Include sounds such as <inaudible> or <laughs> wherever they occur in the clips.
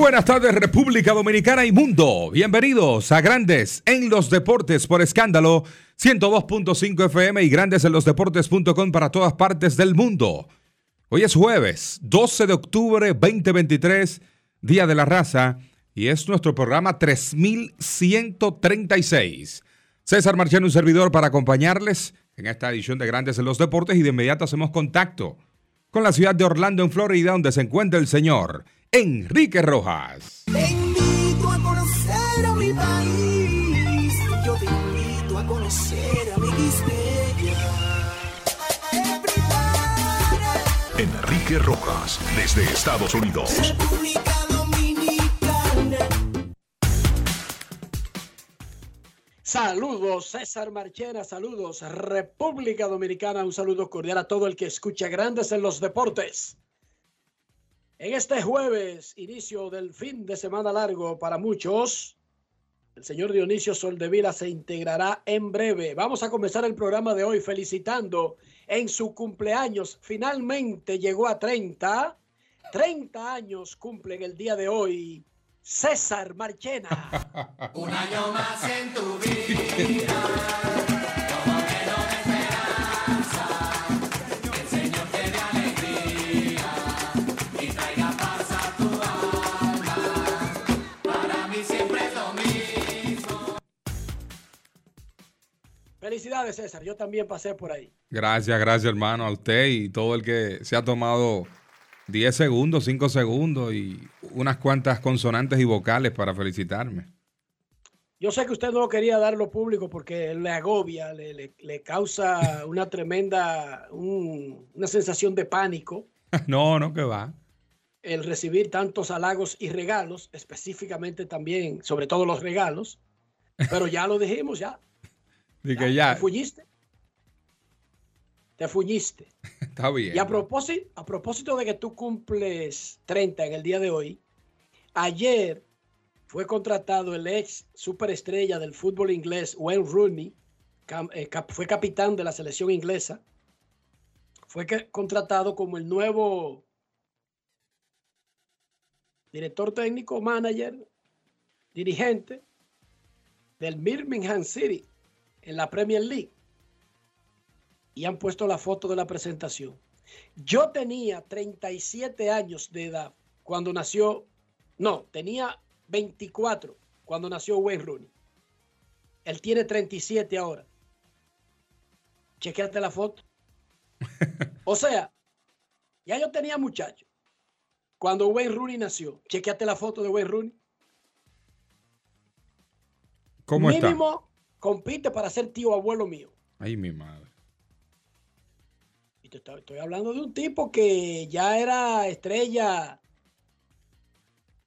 Buenas tardes República Dominicana y mundo. Bienvenidos a Grandes en los Deportes por escándalo 102.5 FM y Grandes en los Deportes.com para todas partes del mundo. Hoy es jueves 12 de octubre 2023, Día de la Raza y es nuestro programa 3136. César Marchano, un servidor para acompañarles en esta edición de Grandes en los Deportes y de inmediato hacemos contacto con la ciudad de Orlando en Florida donde se encuentra el señor Enrique Rojas. Te invito a conocer a mi país. Yo te invito a conocer a mi Enrique Rojas, desde Estados Unidos. República Dominicana. Saludos, César Marchena, saludos, República Dominicana, un saludo cordial a todo el que escucha Grandes en los Deportes. En este jueves, inicio del fin de semana largo para muchos, el señor Dionisio Soldevila se integrará en breve. Vamos a comenzar el programa de hoy felicitando en su cumpleaños. Finalmente llegó a 30. 30 años cumple en el día de hoy César Marchena. <laughs> Un año más en tu vida. Felicidades, César. Yo también pasé por ahí. Gracias, gracias hermano a usted y todo el que se ha tomado 10 segundos, 5 segundos y unas cuantas consonantes y vocales para felicitarme. Yo sé que usted no quería darlo público porque le agobia, le, le- le causa <laughs> una tremenda, un- una sensación de pánico <laughs> No, no, que va. el recibir tantos halagos y regalos, específicamente también, sobre todo los regalos. Pero ya lo dijimos, ya. Y que ya, ¿Te fuñiste? Te fuñiste. <laughs> está bien. Y a propósito, a propósito de que tú cumples 30 en el día de hoy, ayer fue contratado el ex superestrella del fútbol inglés, Wayne Rooney, eh, fue capitán de la selección inglesa, fue contratado como el nuevo director técnico, manager, dirigente del Birmingham City en la Premier League y han puesto la foto de la presentación. Yo tenía 37 años de edad cuando nació, no, tenía 24 cuando nació Wayne Rooney. Él tiene 37 ahora. Chequeate la foto. <laughs> O sea, ya yo tenía muchacho cuando Wayne Rooney nació. Chequeate la foto de Wayne Rooney. ¿Cómo Mínimo compite para ser tío abuelo mío. Ay, mi madre. Y te estoy, estoy hablando de un tipo que ya era estrella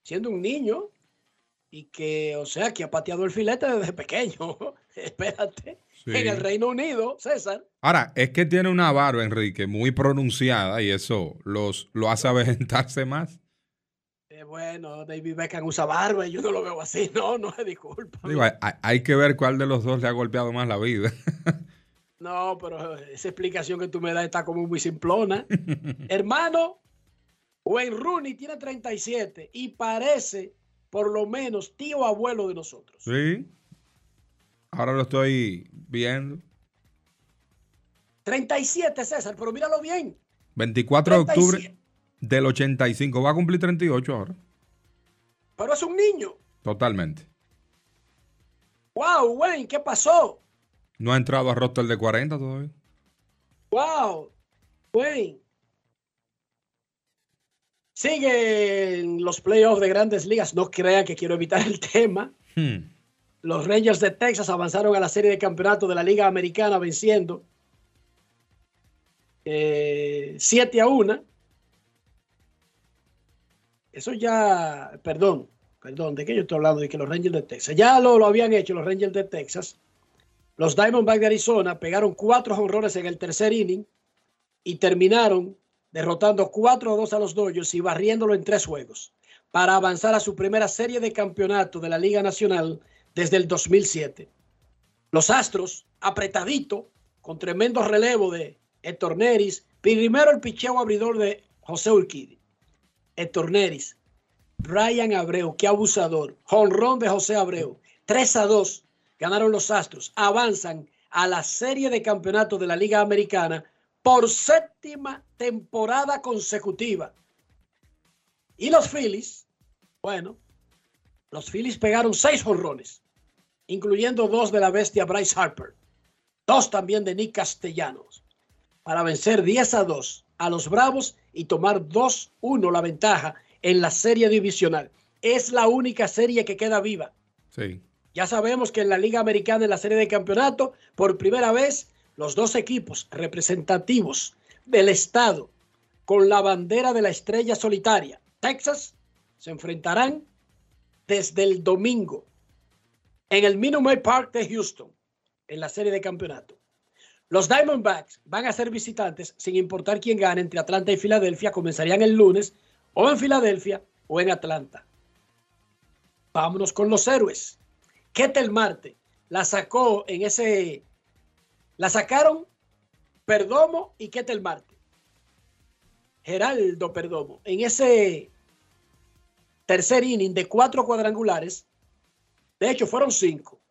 siendo un niño y que, o sea, que ha pateado el filete desde pequeño. <laughs> Espérate. Sí. En el Reino Unido, César. Ahora, es que tiene una barba, Enrique, muy pronunciada y eso los, lo hace avejentarse más. Eh, bueno, David Beckham usa barba y yo no lo veo así. <laughs> No, no disculpa. Digo, hay, hay que ver cuál de los dos le ha golpeado más la vida. <laughs> No, pero esa explicación que tú me das está como muy simplona. <laughs> Hermano, Wayne Rooney tiene 37 y parece por lo menos tío abuelo de nosotros. Sí. Ahora lo estoy viendo. 37, César, pero míralo bien. 24 de octubre 37. Del 85. Va a cumplir 38 ahora. pero es un niño. Totalmente. Wow, Wayne, ¿qué pasó? No ha entrado a roster de 40 todavía. Wow, Wayne. Siguen los playoffs de grandes ligas. No crean que quiero evitar el tema. Hmm. Los Rangers de Texas avanzaron a la serie de campeonato de la Liga Americana venciendo eh, 7 a 1. Eso ya, perdón, perdón, ¿de qué yo estoy hablando? De que los Rangers de Texas, ya lo, lo habían hecho los Rangers de Texas. Los Diamondbacks de Arizona pegaron cuatro honrones en el tercer inning y terminaron derrotando 4 a 2 a los Dodgers y barriéndolo en tres juegos para avanzar a su primera serie de campeonato de la Liga Nacional desde el 2007. Los Astros, apretadito, con tremendo relevo de Héctor primero el picheo abridor de José Urquidi. Héctor Neris, Brian Abreu, qué abusador, jonrón de José Abreu, 3 a 2 ganaron los Astros, avanzan a la serie de campeonato de la Liga Americana por séptima temporada consecutiva. Y los Phillies, bueno, los Phillies pegaron seis jonrones, incluyendo dos de la bestia Bryce Harper, dos también de Nick Castellanos, para vencer 10 a 2 a los Bravos y tomar 2-1 la ventaja en la serie divisional. Es la única serie que queda viva. Sí. Ya sabemos que en la Liga Americana, en la serie de campeonato, por primera vez, los dos equipos representativos del estado con la bandera de la estrella solitaria, Texas, se enfrentarán desde el domingo en el Minute Maid Park de Houston, en la serie de campeonato. Los Diamondbacks van a ser visitantes sin importar quién gane entre Atlanta y Filadelfia. Comenzarían el lunes o en Filadelfia o en Atlanta. Vámonos con los héroes. Ketel Marte la sacó en ese. La sacaron Perdomo y Ketel Marte. Geraldo Perdomo. En ese tercer inning de cuatro cuadrangulares. De hecho, fueron cinco.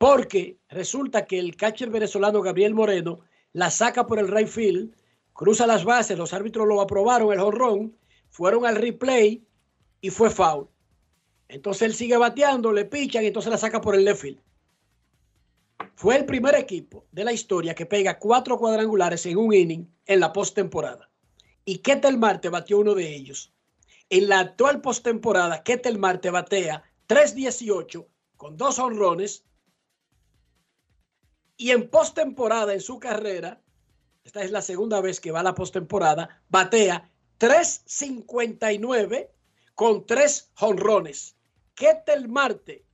Porque resulta que el catcher venezolano Gabriel Moreno la saca por el right field, cruza las bases, los árbitros lo aprobaron, el jonrón, fueron al replay y fue foul. Entonces él sigue bateando, le pichan y entonces la saca por el left field. Fue el primer equipo de la historia que pega cuatro cuadrangulares en un inning en la postemporada. Y Ketel Marte batió uno de ellos. En la actual postemporada, Ketel Marte batea 3.18 con dos honrones. Y en postemporada, en su carrera, esta es la segunda vez que va a la postemporada, batea 3.59 con tres honrones. Ketel Marte,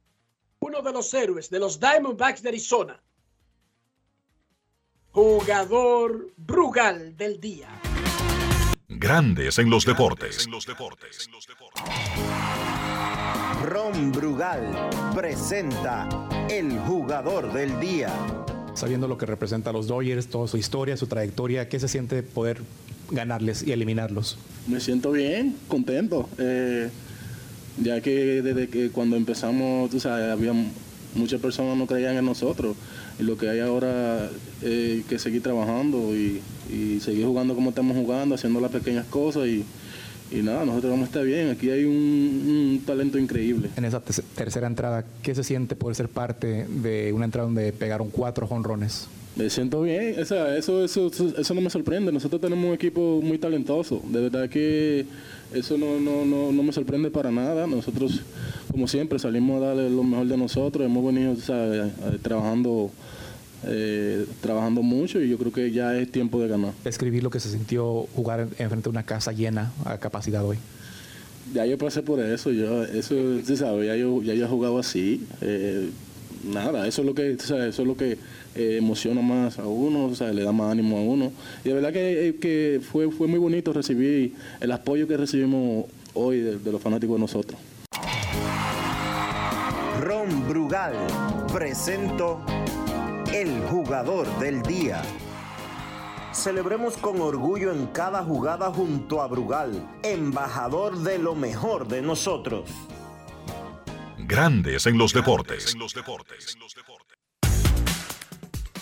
uno de los héroes de los Diamondbacks de Arizona. Jugador Brugal del día. Grandes en los deportes. Ron Brugal presenta el jugador del día. Sabiendo lo que representa a los Dodgers, toda su historia, su trayectoria, ¿qué se siente poder ganarles y eliminarlos? Me siento bien, contento. eh, ya que desde que cuando empezamos, tú sabes, había muchas personas no creían en nosotros. Y lo que hay ahora es que seguir trabajando y, y seguir jugando como estamos jugando, haciendo las pequeñas cosas y, y nada, nosotros vamos a estar bien. Aquí hay un, un talento increíble. En esa te- tercera entrada, ¿qué se siente poder ser parte de una entrada donde pegaron cuatro jonrones? Me siento bien, o sea, eso, eso, eso, eso no me sorprende. Nosotros tenemos un equipo muy talentoso. De verdad que eso no, no, no, no me sorprende para nada. Nosotros, como siempre, salimos a darle lo mejor de nosotros. Hemos venido o sea, eh, trabajando, eh, trabajando mucho y yo creo que ya es tiempo de ganar. Describir lo que se sintió jugar en- enfrente de una casa llena a capacidad hoy. Ya yo pasé por eso, yo, eso, tú sabes, ya yo, ya yo he jugado así. eh, nada, eso es lo que, tú sabes, eso es lo que eh, emociona más a uno, o sea, le da más ánimo a uno. Y de verdad que, que fue, fue muy bonito recibir el apoyo que recibimos hoy de, de los fanáticos de nosotros. Ron Brugal presento el jugador del día. Celebremos con orgullo en cada jugada junto a Brugal, embajador de lo mejor de nosotros. Grandes en los deportes.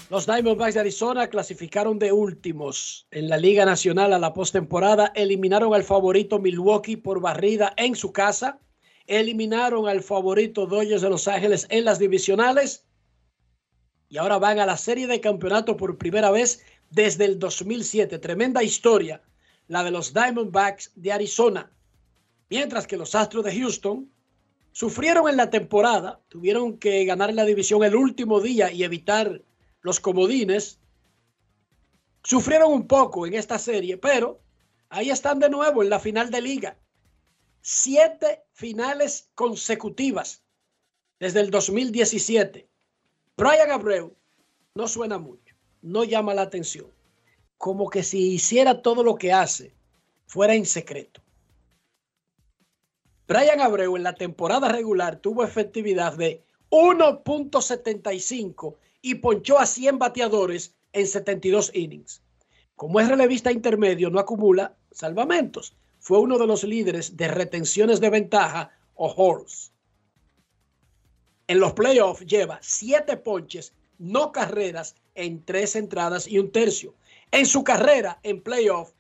Los Diamondbacks de Arizona clasificaron de últimos en la Liga Nacional a la postemporada. Eliminaron al favorito Milwaukee por barrida en su casa. eliminaron al favorito Dodgers de Los Ángeles en las divisionales y ahora van a la serie de campeonato por primera vez desde el 2007. Tremenda historia, la de los Diamondbacks de Arizona. Mientras que los Astros de Houston sufrieron en la temporada, tuvieron que ganar la división el último día y evitar los comodines. Sufrieron un poco en esta serie, pero ahí están de nuevo en la final de liga. Siete finales consecutivas desde el 2017. Brian Abreu no suena mucho, no llama la atención. Como que si hiciera todo lo que hace, fuera en secreto. Brian Abreu en la temporada regular tuvo efectividad de 1.75 y ponchó a 100 bateadores en 72 innings. Como es relevista intermedio, no acumula salvamentos. Fue uno de los líderes de retenciones de ventaja o horse. En los playoffs lleva 7 ponches, no carreras en 3 entradas y un tercio. En su carrera en playoff,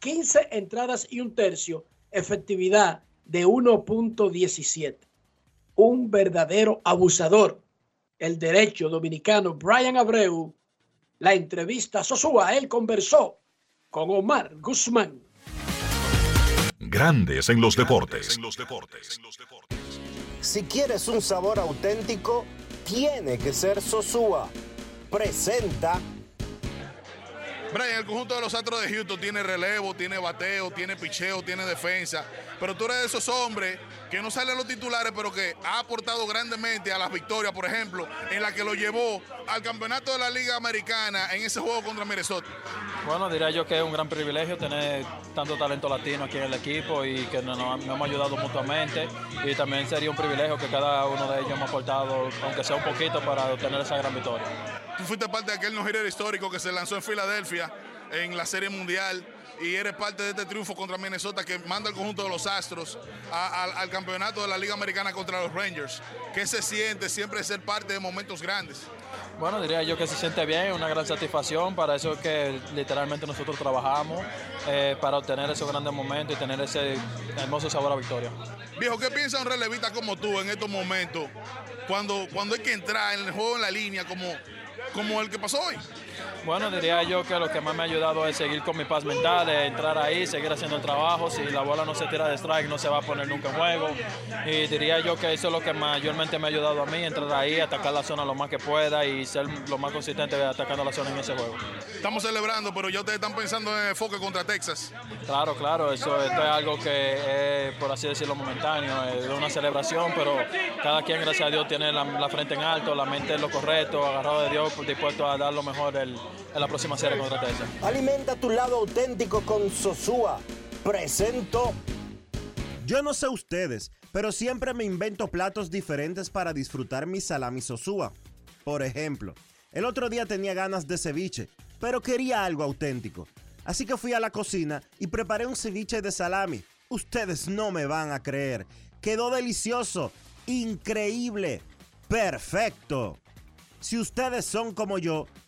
15 entradas y un tercio, efectividad de 1.17. Un verdadero abusador. El derecho dominicano Brian Abreu. La entrevista Sosúa, él conversó con Omar Guzmán. Grandes en los deportes. Si quieres un sabor auténtico, tiene que ser Sosúa. Presenta Brian, el conjunto de los Astros de Houston tiene relevo, tiene bateo, tiene picheo, tiene defensa. Pero tú eres de esos hombres que no salen los titulares, pero que ha aportado grandemente a las victorias, por ejemplo, en la que lo llevó al campeonato de la Liga Americana en ese juego contra Minnesota. Bueno, diría yo que es un gran privilegio tener tanto talento latino aquí en el equipo y que nos, nos hemos ayudado mutuamente. Y también sería un privilegio que cada uno de ellos hemos aportado, aunque sea un poquito, para obtener esa gran victoria. Tú fuiste parte de aquel no histórico que se lanzó en Filadelfia en la Serie Mundial y eres parte de este triunfo contra Minnesota que manda el conjunto de los Astros a- al- al campeonato de la Liga Americana contra los Rangers. ¿Qué se siente siempre ser parte de momentos grandes? Bueno, diría yo que se siente bien, una gran satisfacción. Para eso es que literalmente nosotros trabajamos eh, para obtener esos grandes momentos y tener ese hermoso sabor a victoria. Viejo, ¿qué piensa un relevista como tú en estos momentos cuando, cuando hay que entrar en el juego en la línea como, como el que pasó hoy? Bueno, diría yo que lo que más me ha ayudado es seguir con mi paz mental, es entrar ahí, seguir haciendo el trabajo. Si la bola no se tira de strike, no se va a poner nunca en juego. Y diría yo que eso es lo que mayormente me ha ayudado a mí, entrar ahí, atacar la zona lo más que pueda y ser lo más consistente atacando la zona en ese juego. Estamos celebrando, pero ya ustedes están pensando en el enfoque contra Texas. Claro, claro, eso esto es algo que es, por así decirlo, momentáneo, es una celebración, pero cada quien, gracias a Dios, tiene la, la frente en alto, la mente en lo correcto, agarrado de Dios, dispuesto a dar lo mejor el- en la próxima serie contra Texas. Alimenta tu lado auténtico con Sosúa. Presento. Yo no sé ustedes, pero siempre me invento platos diferentes para disfrutar mi salami Sosúa. Por ejemplo, el otro día tenía ganas de ceviche, pero quería algo auténtico. Así que fui a la cocina y preparé un ceviche de salami. Ustedes no me van a creer. Quedó delicioso, increíble, perfecto. Si ustedes son como yo,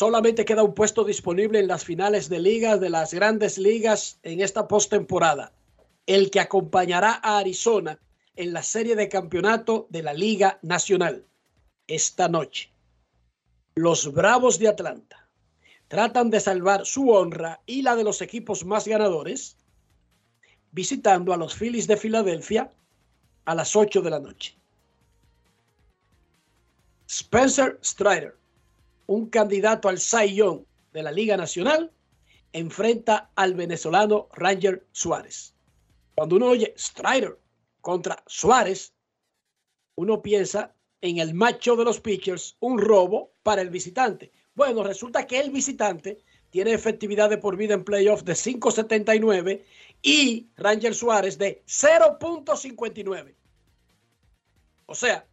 Solamente queda un puesto disponible en las finales de ligas de las grandes ligas en esta postemporada. El que acompañará a Arizona en la serie de campeonato de la Liga Nacional esta noche. Los Bravos de Atlanta tratan de salvar su honra y la de los equipos más ganadores visitando a los Phillies de Filadelfia a las 8 de la noche. Spencer Strider un candidato al Young de la Liga Nacional, enfrenta al venezolano Ranger Suárez. Cuando uno oye Strider contra Suárez, uno piensa en el macho de los pitchers, un robo para el visitante. Bueno, resulta que el visitante tiene efectividad de por vida en playoff de 5.79 y Ranger Suárez de 0.59. O sea,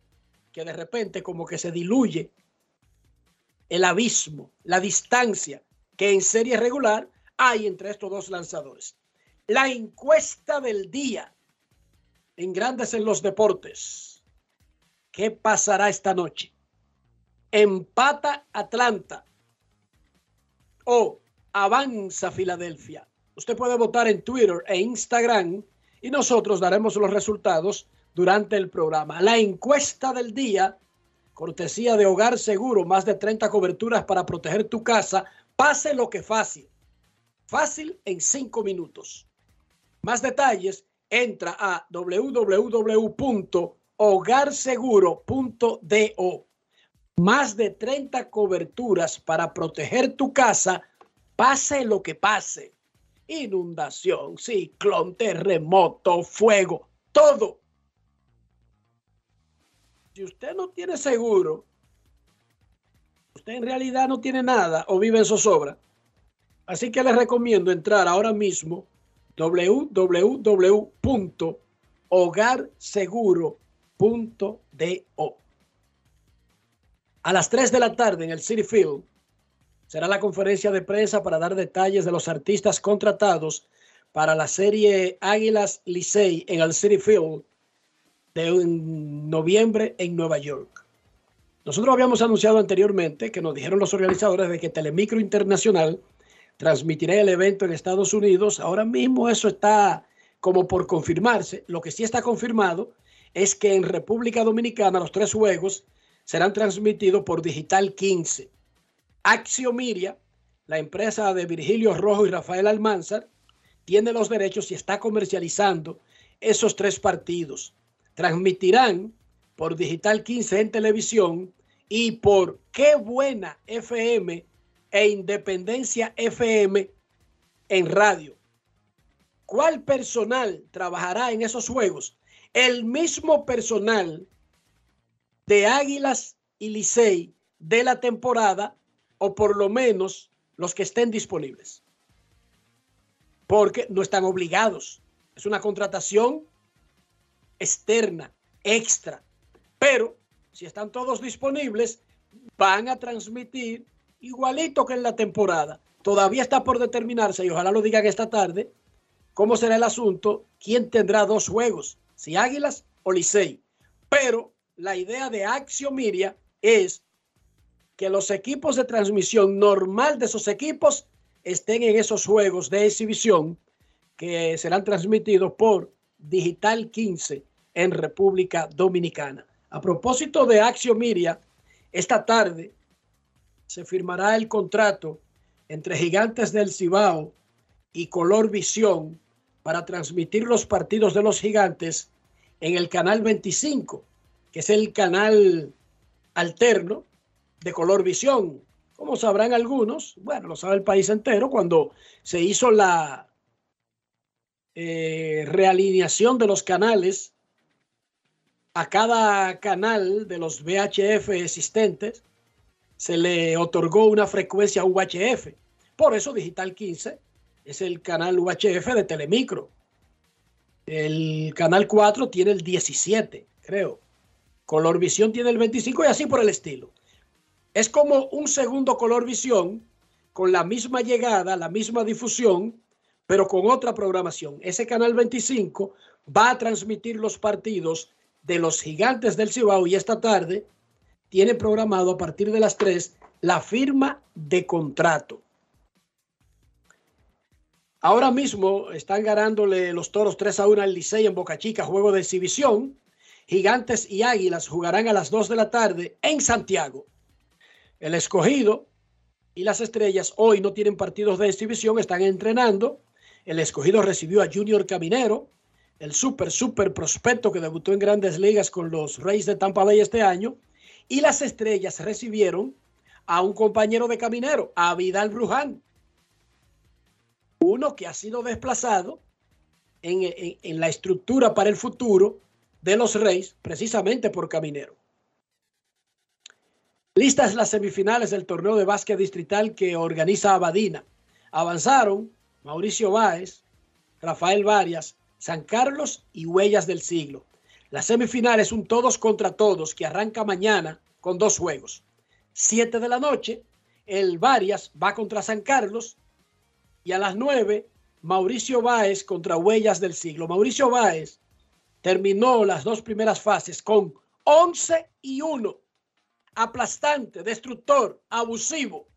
que de repente como que se diluye el abismo, la distancia que en serie regular hay entre estos dos lanzadores. La encuesta del día en Grandes en los Deportes. ¿Qué pasará esta noche? Empata Atlanta o avanza Filadelfia. Usted puede votar en Twitter e Instagram y nosotros daremos los resultados durante el programa. La encuesta del día, cortesía de Hogar Seguro, más de 30 coberturas para proteger tu casa, pase lo que fácil. Fácil en 5 minutos. Más detalles, entra a www.hogarseguro.do. Más de 30 coberturas para proteger tu casa, pase lo que pase. Inundación, ciclón, terremoto, fuego, todo. Si usted no tiene seguro, usted en realidad no tiene nada o vive en zozobra. Así que les recomiendo entrar ahora mismo www.hogarseguro.do. A las 3 de la tarde en el City Field será la conferencia de prensa para dar detalles de los artistas contratados para la serie Águilas Licey en el City Field de en noviembre en Nueva York. Nosotros habíamos anunciado anteriormente que nos dijeron los organizadores de que Telemicro Internacional transmitirá el evento en Estados Unidos. Ahora mismo eso está como por confirmarse. Lo que sí está confirmado es que en República Dominicana los tres juegos serán transmitidos por Digital 15. Axiomiria, la empresa de Virgilio Rojo y Rafael Almanzar, tiene los derechos y está comercializando esos tres partidos. Transmitirán por Digital 15 en televisión y por Qué Buena FM e Independencia FM en radio. ¿Cuál personal trabajará en esos juegos? El mismo personal de Águilas y Licey de la temporada o por lo menos los que estén disponibles. Porque no están obligados. Es una contratación externa, extra. Pero si están todos disponibles, van a transmitir igualito que en la temporada. Todavía está por determinarse, y ojalá lo digan esta tarde, cómo será el asunto, quién tendrá dos juegos, si Águilas o Licey. Pero la idea de Axiomiria es que los equipos de transmisión normal de esos equipos estén en esos juegos de exhibición que serán transmitidos por Digital 15 en República Dominicana. A propósito de Axiomiria, esta tarde se firmará el contrato entre Gigantes del Cibao y Color Visión para transmitir los partidos de los Gigantes en el canal 25, que es el canal alterno de Color Visión. Como sabrán algunos, bueno, lo sabe el país entero, cuando se hizo la eh, realineación de los canales a cada canal de los VHF existentes, se le otorgó una frecuencia UHF. Por eso Digital 15 es el canal UHF de Telemicro. El canal 4 tiene el 17, creo. Color Visión tiene el 25 y así por el estilo. Es como un segundo Color Visión con la misma llegada, la misma difusión, pero con otra programación. Ese canal 25 va a transmitir los partidos de los gigantes del Cibao y esta tarde tiene programado a partir de las 3 la firma de contrato. Ahora mismo están ganándole los toros 3 a 1 al Licey en Boca Chica, juego de exhibición. Gigantes y Águilas jugarán a las 2 de la tarde en Santiago. El escogido y las estrellas hoy no tienen partidos de exhibición, están entrenando. El escogido recibió a Junior Caminero, el súper, súper prospecto que debutó en grandes ligas con los Reyes de Tampa Bay este año. Y las estrellas recibieron a un compañero de caminero, a Vidal Bruján. Uno que ha sido desplazado en, en, en, la estructura para el futuro de los Reyes, precisamente por caminero. Listas las semifinales del torneo de básquet distrital que organiza Abadina. Avanzaron Mauricio Báez, Rafael Varias, San Carlos y Huellas del Siglo. La semifinal es un todos contra todos que arranca mañana con dos juegos. 7 de la noche, el Varias va contra San Carlos y a las 9, Mauricio Báez contra Huellas del Siglo. Mauricio Báez terminó las dos primeras fases con 11 y 1. Aplastante, destructor, abusivo.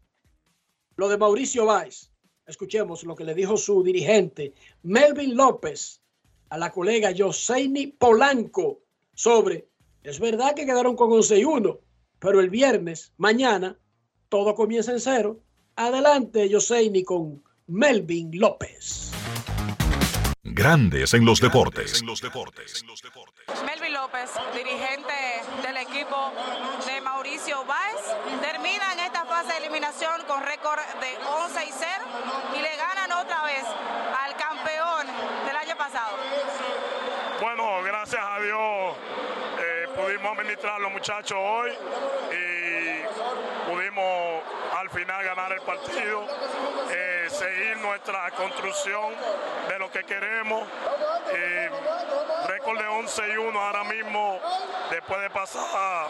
Lo de Mauricio Báez. Escuchemos lo que le dijo su dirigente, Melvin López, a la colega Joseini Polanco sobre, es verdad que quedaron con 11 y 1, pero el viernes, mañana, todo comienza en cero. Adelante, Joseini con Melvin López. Grandes en los deportes. Melvin López, dirigente del equipo en esta fase de eliminación con récord de 11 y 0 y le ganan otra vez al campeón del año pasado. Bueno, gracias a Dios eh, pudimos administrar los muchachos hoy y al final ganar el partido, eh, seguir nuestra construcción de lo que queremos. Eh, récord de 11 y 1 ahora mismo, después de pasar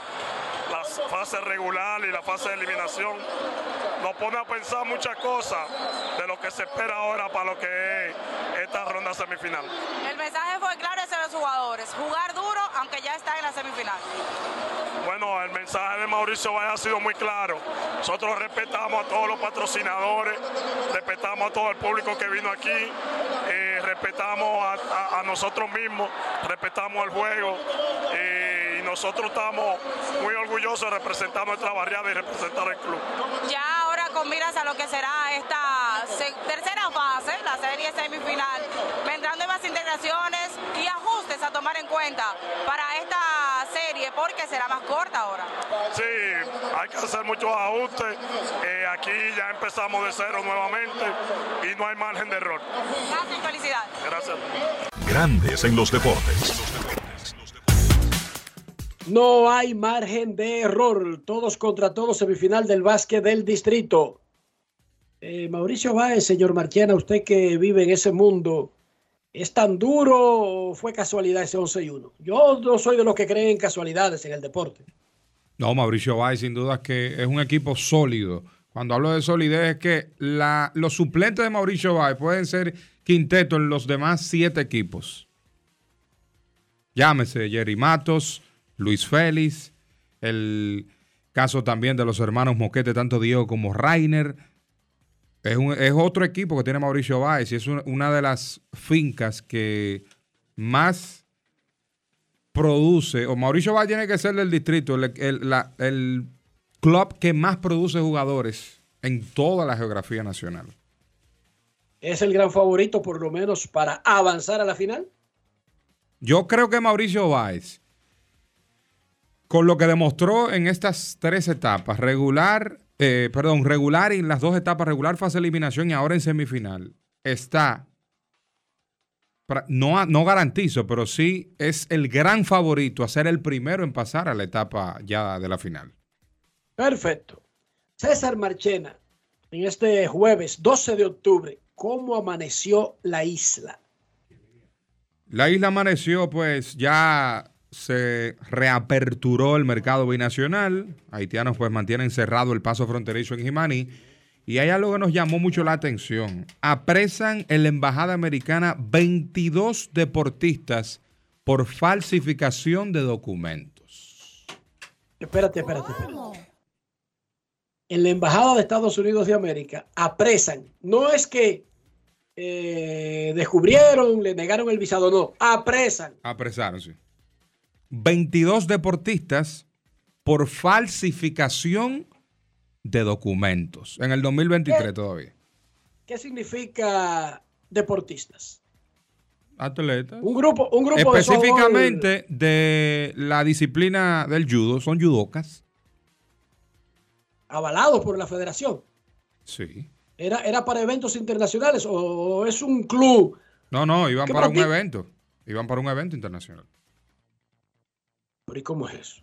la fase regular y la fase de eliminación, nos pone a pensar muchas cosas de lo que se espera ahora para lo que es esta ronda semifinal. El mensaje fue claro hacia los jugadores, jugar duro aunque ya está en la semifinal. Bueno, el mensaje de Mauricio Valle ha sido muy claro. Nosotros respetamos a todos los patrocinadores, respetamos a todo el público que vino aquí, eh, respetamos a, a- a nosotros mismos, respetamos el juego eh, y nosotros estamos muy orgullosos de representar nuestra barriada y representar el club. Ya ahora con miras a lo que será esta se- tercera fase, la serie semifinal, vendrán nuevas integraciones y ajustes a tomar en cuenta para esta serie porque será más corta ahora. Sí, hay que hacer muchos ajustes. Eh, aquí ya empezamos de cero nuevamente y no hay margen de error. Gracias y felicidades. Gracias. Grandes en los deportes. No hay margen de error. Todos contra todos, semifinal del básquet del distrito. Eh, Mauricio Báez, señor Marchiana, usted que vive en ese mundo, ¿es tan duro o fue casualidad ese 11 y 1? Yo no soy de los que creen en casualidades en el deporte. No, Mauricio Báez, sin duda que es un equipo sólido. Cuando hablo de solidez es que los suplentes de Mauricio Báez pueden ser quinteto en los demás siete equipos. Llámese Jerry Matos, Luis Félix, el caso también de los hermanos Moquete, tanto Diego como Rainer. Es, un- es otro equipo que tiene Mauricio Báez y es un- una de las fincas que más produce, o Mauricio Báez tiene que ser del distrito, el, el- la- el club que más produce jugadores en toda la geografía nacional. ¿Es el gran favorito por lo menos para avanzar a la final? Yo creo que Mauricio Báez, con lo que demostró en estas tres etapas, regular, eh, perdón, regular y en las dos etapas, regular fase de eliminación y ahora en semifinal, está, no, no garantizo, pero sí es el gran favorito a ser el primero en pasar a la etapa ya de la final. Perfecto. César Marchena, en este jueves 12 de octubre, ¿cómo amaneció la isla? La isla amaneció, pues ya se reaperturó el mercado binacional. Haitianos pues mantienen cerrado el paso fronterizo en Jimaní. Y hay algo que nos llamó mucho la atención. Apresan en la embajada americana 22 deportistas por falsificación de documentos. Espérate, espérate, espérate. En la Embajada de Estados Unidos de América apresan. No es que eh, descubrieron, le negaron el visado, no. Apresan. Apresaron, sí. 22 deportistas por falsificación de documentos. En el 2023 todavía. ¿Qué significa deportistas? Atletas. Un grupo, un grupo Específicamente de la disciplina del judo, son judocas. avalados por la federación. Sí. ¿Era, ¿Era para eventos internacionales o es un club? No, no, iban ¿Qué para un evento. Iban para un evento internacional. ¿Pero y cómo es eso?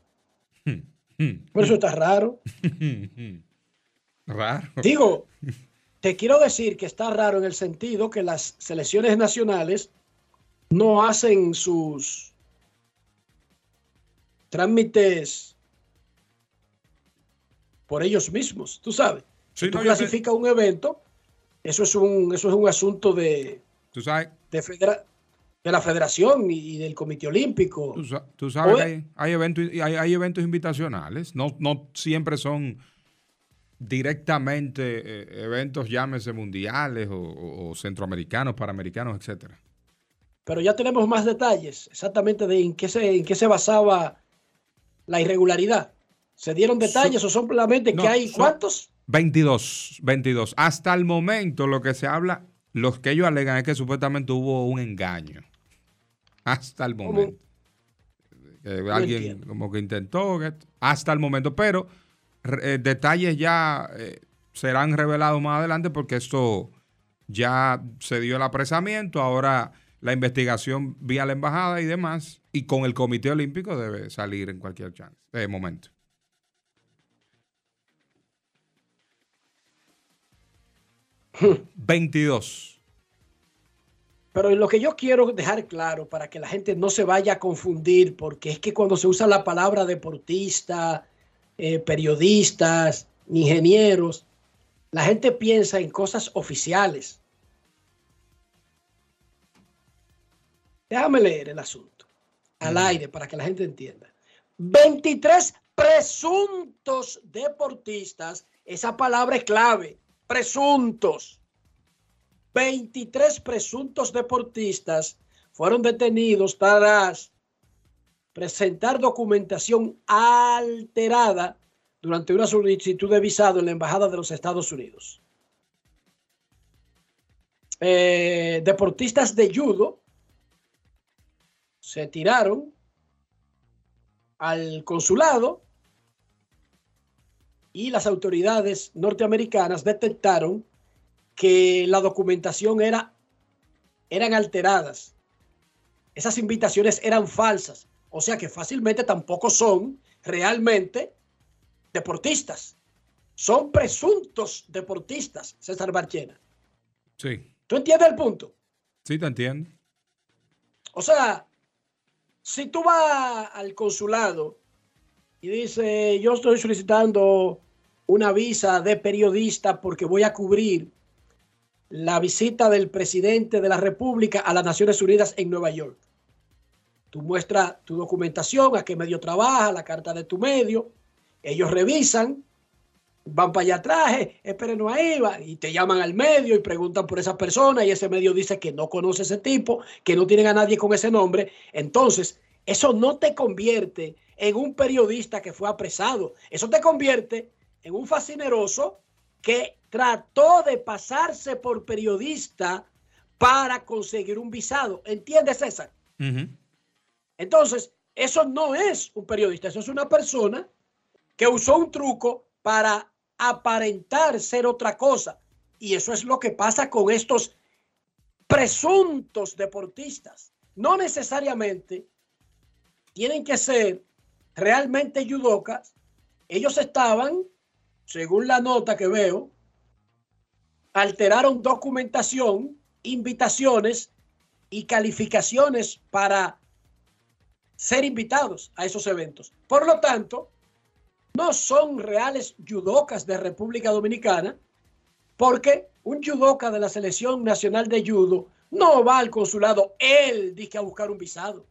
<laughs> Por eso está raro. <laughs> Raro. Digo, te quiero decir que está raro en el sentido que las selecciones nacionales no hacen sus trámites por ellos mismos, tú sabes. Sí, si tú no, clasificas un evento, eso es un, eso es un asunto de, Tú sabes, de, federa- de la federación y del Comité Olímpico. tú, sa- tú sabes que hay, hay eventos, hay, hay eventos invitacionales. No, no siempre son directamente eh, eventos, llámese mundiales o, o- centroamericanos, panamericanos, etcétera. Pero ya tenemos más detalles exactamente de en qué se, en qué se basaba la irregularidad. ¿Se dieron detalles o solamente No, que hay son- cuántos? 22, 22. Hasta el momento lo que se habla, los que ellos alegan es que supuestamente hubo un engaño. Hasta el momento. Alguien entiendo. como que intentó, hasta el momento, pero eh, detalles ya eh, serán revelados más adelante porque esto ya se dio el apresamiento, ahora la investigación vía la embajada y demás, y con el Comité Olímpico debe salir en cualquier chance, momento. ¿22? Pero lo que yo quiero dejar claro para que la gente no se vaya a confundir, porque es que cuando se usa la palabra deportista, eh, periodistas, ingenieros, la gente piensa en cosas oficiales. Déjame leer el asunto al aire para que la gente entienda. 23 presuntos deportistas, esa palabra es clave, presuntos. 23 presuntos deportistas fueron detenidos tras presentar documentación alterada durante una solicitud de visado en la Embajada de los Estados Unidos. Eh, deportistas de judo se tiraron al consulado y las autoridades norteamericanas detectaron que la documentación era eran alteradas. Esas invitaciones eran falsas, o sea que fácilmente tampoco son realmente deportistas. Son presuntos deportistas, César Barchena. Sí, ¿Tú entiendes el punto? sí, te entiendo. O sea, si tú vas al consulado y dices, yo estoy solicitando una visa de periodista porque voy a cubrir la visita del presidente de la República a las Naciones Unidas en Nueva York. Tú muestras tu documentación, a qué medio trabaja, la carta de tu medio. Ellos revisan, van para allá atrás, eh, espérenos ahí, va, y te llaman al medio y preguntan por esa persona y ese medio dice que no conoce ese tipo, que no tienen a nadie con ese nombre. Entonces, eso no te convierte en un periodista que fue apresado. Eso te convierte en un fascineroso que trató de pasarse por periodista para conseguir un visado. ¿Entiendes, César? Entonces, eso no es un periodista, eso es una persona que usó un truco para aparentar ser otra cosa. Y eso es lo que pasa con estos presuntos deportistas. No necesariamente tienen que ser realmente judocas. Ellos estaban, según la nota que veo, alteraron documentación, invitaciones y calificaciones para ser invitados a esos eventos. Por lo tanto, no son reales judocas de República Dominicana, porque un judoka de la Selección Nacional de Judo no va al consulado, él dice a buscar un visado.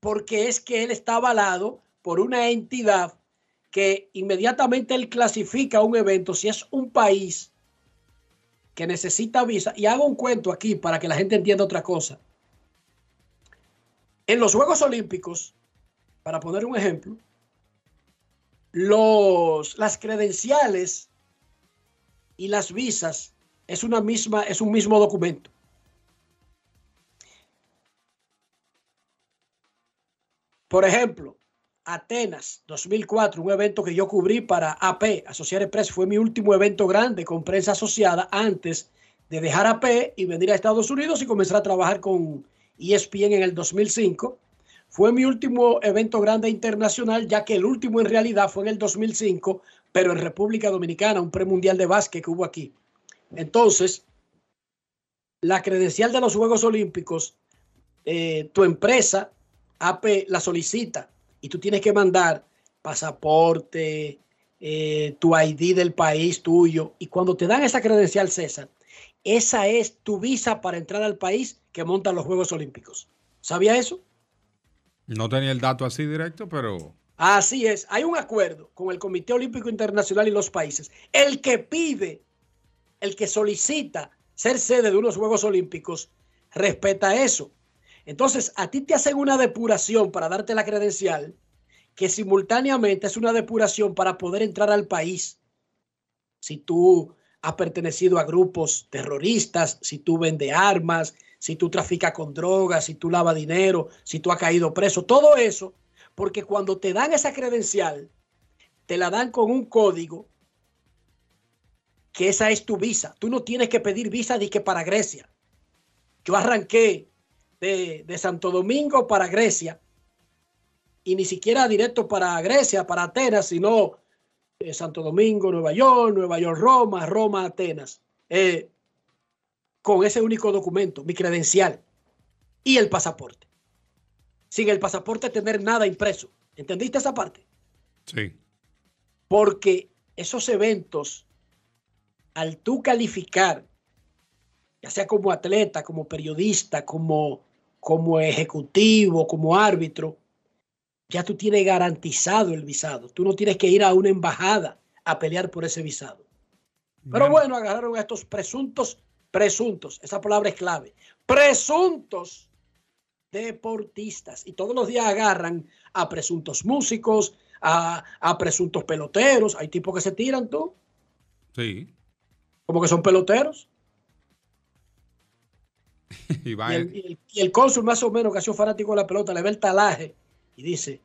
Porque es que él está avalado por una entidad que inmediatamente él clasifica un evento, si es un país que necesita visa, y hago un cuento aquí para que la gente entienda otra cosa. En los Juegos Olímpicos, para poner un ejemplo, los, las credenciales y las visas es una misma, es un mismo documento. Por ejemplo, Atenas 2004, un evento que yo cubrí para AP, Associated Press, fue mi último evento grande con prensa asociada antes de dejar AP y venir a Estados Unidos y comenzar a trabajar con ESPN en el 2005. Fue mi último evento grande internacional, ya que el último en realidad fue en el 2005, pero en República Dominicana, un premundial de básquet que hubo aquí. Entonces, la credencial de los Juegos Olímpicos, eh, tu empresa, AP, la solicita y tú tienes que mandar pasaporte, eh, tu ID del país tuyo. Y cuando te dan esa credencial, César, esa es tu visa para entrar al país que monta los Juegos Olímpicos. ¿Sabía eso? No tenía el dato así directo, pero Así es, hay un acuerdo con el Comité Olímpico Internacional y los países. El que pide, el que solicita ser sede de unos Juegos Olímpicos, respeta eso. Entonces, a ti te hacen una depuración para darte la credencial, que simultáneamente es una depuración para poder entrar al país. Si tú has pertenecido a grupos terroristas, si tú vendes armas, si tú traficas con drogas, si tú lavas dinero, si tú has caído preso, todo eso porque cuando te dan esa credencial, te la dan con un código que esa es tu visa. Tú no tienes que pedir visa de que para Grecia. Yo arranqué de, de Santo Domingo para Grecia y ni siquiera directo para Grecia, para Atenas, sino eh, Santo Domingo, Nueva York, Nueva York, Roma, Roma, Atenas. Eh, con ese único documento, mi credencial y el pasaporte sin el pasaporte tener nada impreso. ¿Entendiste esa parte? sí. Porque esos eventos, al tú calificar, ya sea como atleta, como periodista, como, como ejecutivo, como árbitro, ya tú tienes garantizado el visado. Tú no tienes que ir a una embajada a pelear por ese visado. Pero bueno, agarraron a estos presuntos, presuntos, esa palabra es clave, presuntos deportistas. Y todos los días agarran a presuntos músicos, a, a presuntos peloteros. Hay tipos que se tiran tú, Sí. como que son peloteros. <laughs> Y va Y el, el- y el cónsul, más o menos, que ha sido fanático de la pelota, le ve el talaje y dice: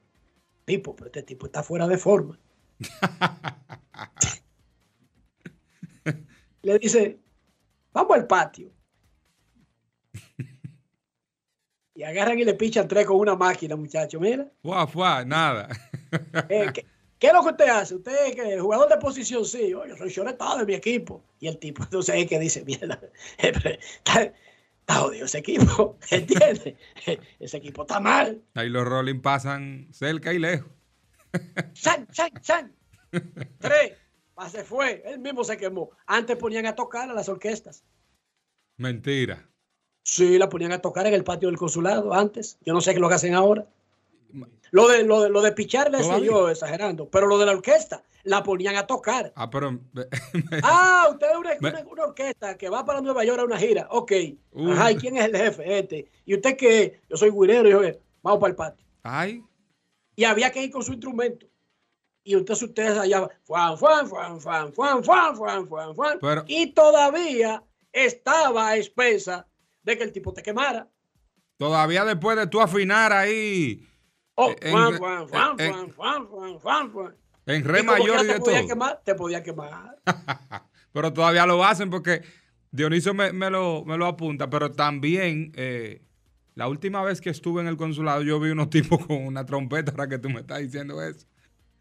Tipo, pero este tipo está fuera de forma. <laughs> le dice: Vamos al patio. Y agarran y le pichan tres con una máquina, muchacho. Mira, Fuá, fuá, nada. eh, ¿qué, qué es lo que usted hace? Usted que jugador de posición, sí. "Oh, yo soy choretado de mi equipo. Y el tipo, <laughs> entonces es que dice: Mierda, está, está jodido ese equipo. <laughs> ¿Entiendes? <laughs> Ese equipo está mal. Ahí los rolling pasan cerca y lejos. ¡Chan, chan, chan! Tres. Se fue. Él mismo se quemó. Antes ponían a tocar a las orquestas. Mentira. Sí, la ponían a tocar en el patio del consulado antes. Yo no sé qué lo que hacen ahora. Lo de, lo de, lo de pichar le decía Todavía. yo exagerando. Pero lo de la orquesta la ponían a tocar. Ah, pero. <laughs> Ah, usted es una, Me- una- una orquesta que va para Nueva York a una gira. Ok. Uh. Ajá, ¿y quién es el jefe? Este. ¿Y usted qué? Yo soy guirero. Y yo, "Eh, vamos para el patio. Ay, y había que ir con su instrumento. Y entonces ustedes allá, fuan, fuan, fuan, fuan, fuan, fuan, fuan, fuan, fuan. Pero- y todavía estaba a expensa de que el tipo te quemara. todavía después de tú afinar ahí. Oh, en, re mayor y te de podía todo. quemar, te podía quemar. <laughs> Pero todavía lo hacen porque Dionisio me, me lo, me lo apunta. Pero también, eh, la última vez que estuve en el consulado, yo vi unos <laughs> tipos con una trompeta, ahora que tú me estás diciendo eso.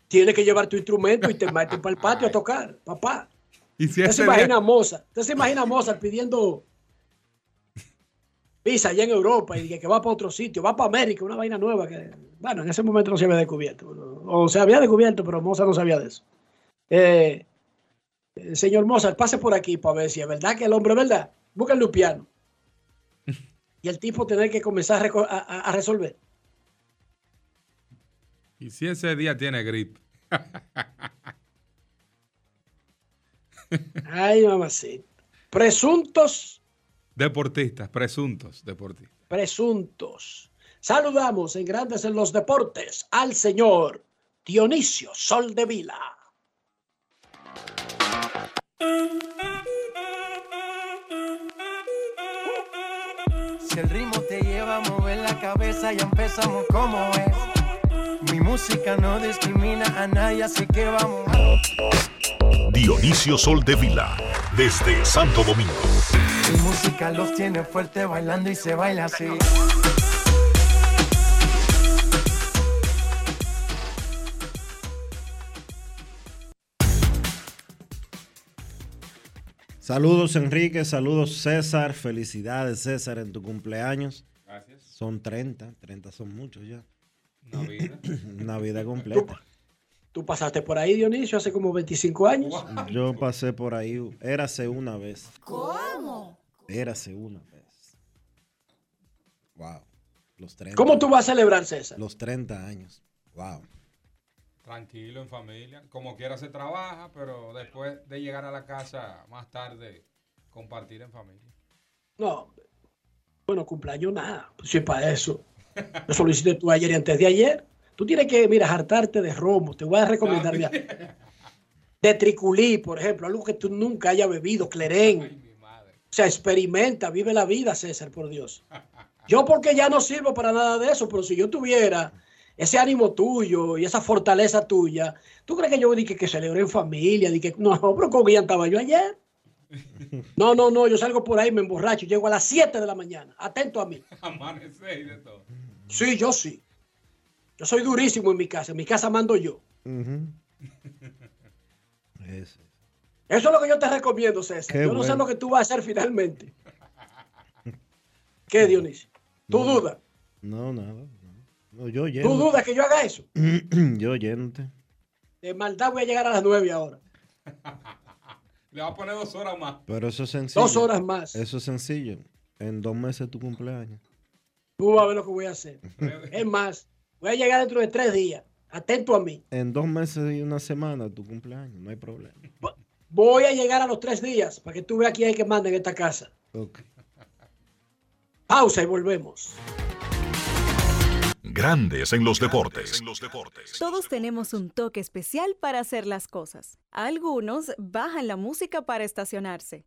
Tienes que llevar tu instrumento y te <laughs> metes para el patio a tocar, papá. Y si Usted se día- imagina a Mozart. Usted se imagina a Mozart pidiendo visa allá en Europa y que, va para otro sitio, va para América, una vaina nueva que, bueno, en ese momento no se había descubierto. O se había descubierto, pero Mozart no sabía de eso. Eh, eh, señor Mozart, pase por aquí para ver si es verdad que el hombre es verdad. Búsquenle un piano. <laughs> Y el tipo tener que comenzar a resolver. Y si ese día tiene grip. <laughs> Ay, mamacita. Presuntos Deportistas, presuntos deportistas. presuntos. Saludamos en Grandes en los Deportes al señor Dionisio Soldevila. Si el ritmo te lleva a mover la cabeza, ya empezamos como es. Mi música no discrimina a nadie, así que vamos. Dionisio Sol de Vila, desde Santo Domingo. Mi música los tiene fuerte bailando y se baila así. Saludos Enrique, saludos César, felicidades César en tu cumpleaños. Gracias. Son 30, 30 son muchos ya. Una vida. <laughs> Una vida completa. Tú pasaste por ahí, Dionisio, hace como 25 años. Yo pasé por ahí, érase una vez. ¿Cómo? Érase una vez. Wow. Los 30. ¿Cómo tú vas a celebrar, César? Los 30 años. Wow. Tranquilo, en familia. Como quiera se trabaja, pero después de llegar a la casa más tarde, compartir en familia. No. Bueno, cumpleaños nada. Pues sí, para eso. Lo hiciste tú ayer y antes de ayer. Tú tienes que, mira, hartarte de romo. Te voy a recomendar ya. De triculí, por ejemplo, algo que tú nunca hayas bebido, clerén. O sea, experimenta, vive la vida, César, por Dios. Yo porque ya no sirvo para nada de eso, pero si yo tuviera ese ánimo tuyo y esa fortaleza tuya, ¿tú crees que yo dije que celebré en familia? Dije, no, pero ¿cómo ya estaba yo ayer? No, no, no, yo salgo por ahí, me emborracho, llego a las 7 de la mañana, atento a mí. Amanecer y de todo. Sí, yo sí. Yo soy durísimo en mi casa, en mi casa mando yo. Eso es lo que yo te recomiendo, César. Qué yo no sé lo que tú vas a hacer finalmente. ¿Qué, Dionisio? ¿Tú No. dudas? No, nada. No, No, yo ¿Tú lleno. dudas que yo haga eso? <clears throat> yo yéndote. De maldad voy a llegar a las 9 ahora. <laughs> Le va a poner dos horas más. Pero eso es sencillo. Dos horas más. Eso es sencillo. En dos meses tu cumpleaños. Tú vas a ver lo que voy a hacer. <laughs> Es más, voy a llegar dentro de tres días. Atento a mí. En dos meses y una semana tu cumpleaños. No hay problema. Voy a llegar a los tres días para que tú veas quién es el que manda en esta casa. Ok. Pausa y volvemos. Grandes en los deportes. Todos tenemos un toque especial para hacer las cosas. Algunos bajan la música para estacionarse.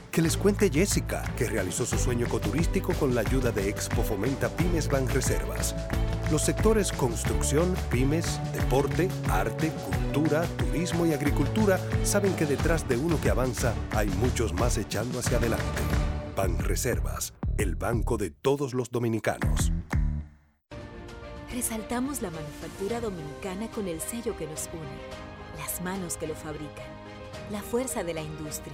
Que les cuente Jessica, que realizó su sueño ecoturístico con la ayuda de Expo Fomenta Pymes Banreservas. Los sectores construcción, pymes, deporte, arte, cultura, turismo y agricultura saben que detrás de uno que avanza hay muchos más echando hacia adelante. Banreservas, el banco de todos los dominicanos. Resaltamos la manufactura dominicana con el sello que nos une, las manos que lo fabrican, la fuerza de la industria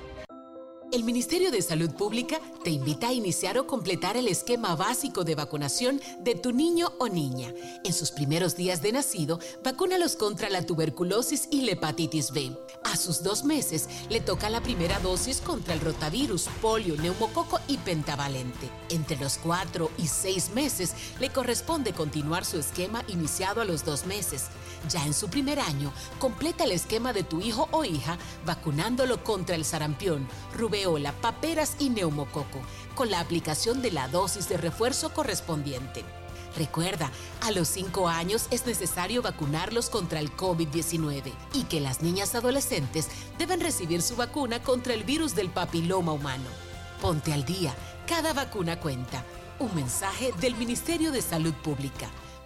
El Ministerio de Salud Pública te invita a iniciar o completar el esquema básico de vacunación de tu niño o niña. En sus primeros días de nacido, vacúnalos contra la tuberculosis y la hepatitis B. A sus dos meses, le toca la primera dosis contra el rotavirus, polio, neumococo y pentavalente. Entre los cuatro y seis meses, le corresponde continuar su esquema iniciado a los dos meses. Ya en su primer año, completa el esquema de tu hijo o hija vacunándolo contra el sarampión, rubeola, paperas y neumococo, con la aplicación de la dosis de refuerzo correspondiente. Recuerda, a los 5 años es necesario vacunarlos contra el COVID-19 y que las niñas adolescentes deben recibir su vacuna contra el virus del papiloma humano. Ponte al día, cada vacuna cuenta. Un mensaje del Ministerio de Salud Pública,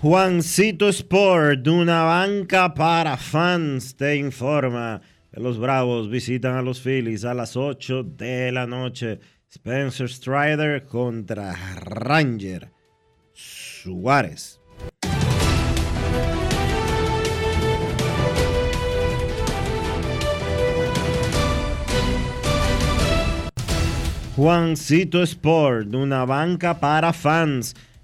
Juancito Sport, una banca para fans, te informa que los Bravos visitan a los Phillies a las 8 de la noche. Spencer Strider contra Ranger Suárez. Juancito Sport, una banca para fans,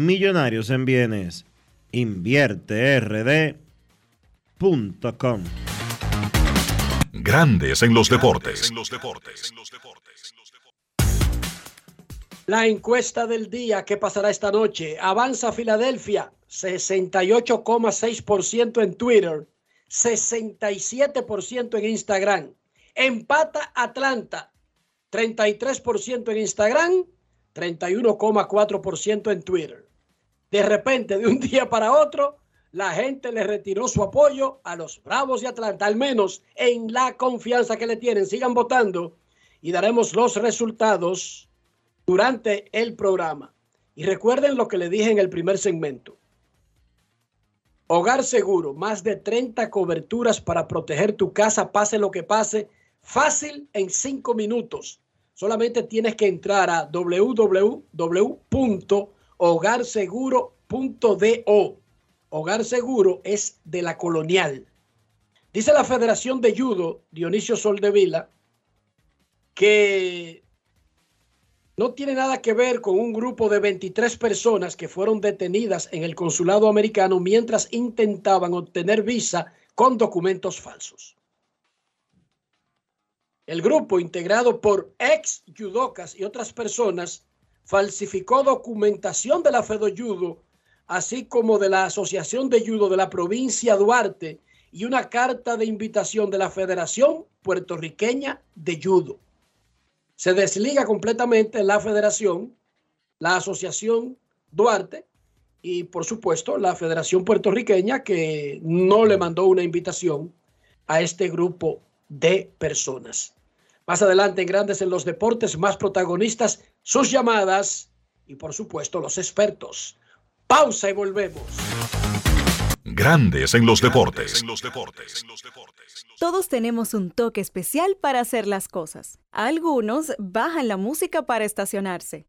Millonarios en Bienes. InvierteRD.com. Grandes en los deportes. La encuesta del día que pasará esta noche. Avanza Filadelfia, 68,6% en Twitter, 67% en Instagram. Empata Atlanta, 33% en Instagram, 31,4% en Twitter. De repente, de un <laughs> día para otro, la gente le retiró su apoyo a los Bravos de Atlanta, al menos en la confianza que le tienen. Sigan votando y daremos los resultados durante el programa. Y recuerden lo que le dije en el primer segmento. Hogar Seguro, más de 30 coberturas para proteger tu casa, pase lo que pase, fácil en 5 minutos. Solamente tienes que entrar a www.hogarseguro.do. Hogar Seguro es de la colonial. Dice la Federación de Judo, Dionisio Soldevila, que no tiene nada que ver con un grupo de 23 personas que fueron detenidas en el consulado americano mientras intentaban obtener visa con documentos falsos. El grupo, integrado por ex judocas y otras personas, falsificó documentación de la Fedo Judo, así como de la Asociación de Judo de la provincia Duarte y una carta de invitación de la Federación Puertorriqueña de Judo. Se desliga completamente la Federación, la Asociación Duarte y, por supuesto, la Federación Puertorriqueña que no le mandó una invitación a este grupo de personas. Más adelante en Grandes en los Deportes, más protagonistas, sus llamadas y por supuesto los expertos. Pausa y volvemos. Grandes en los deportes. Todos tenemos un toque especial para hacer las cosas. Algunos bajan la música para estacionarse.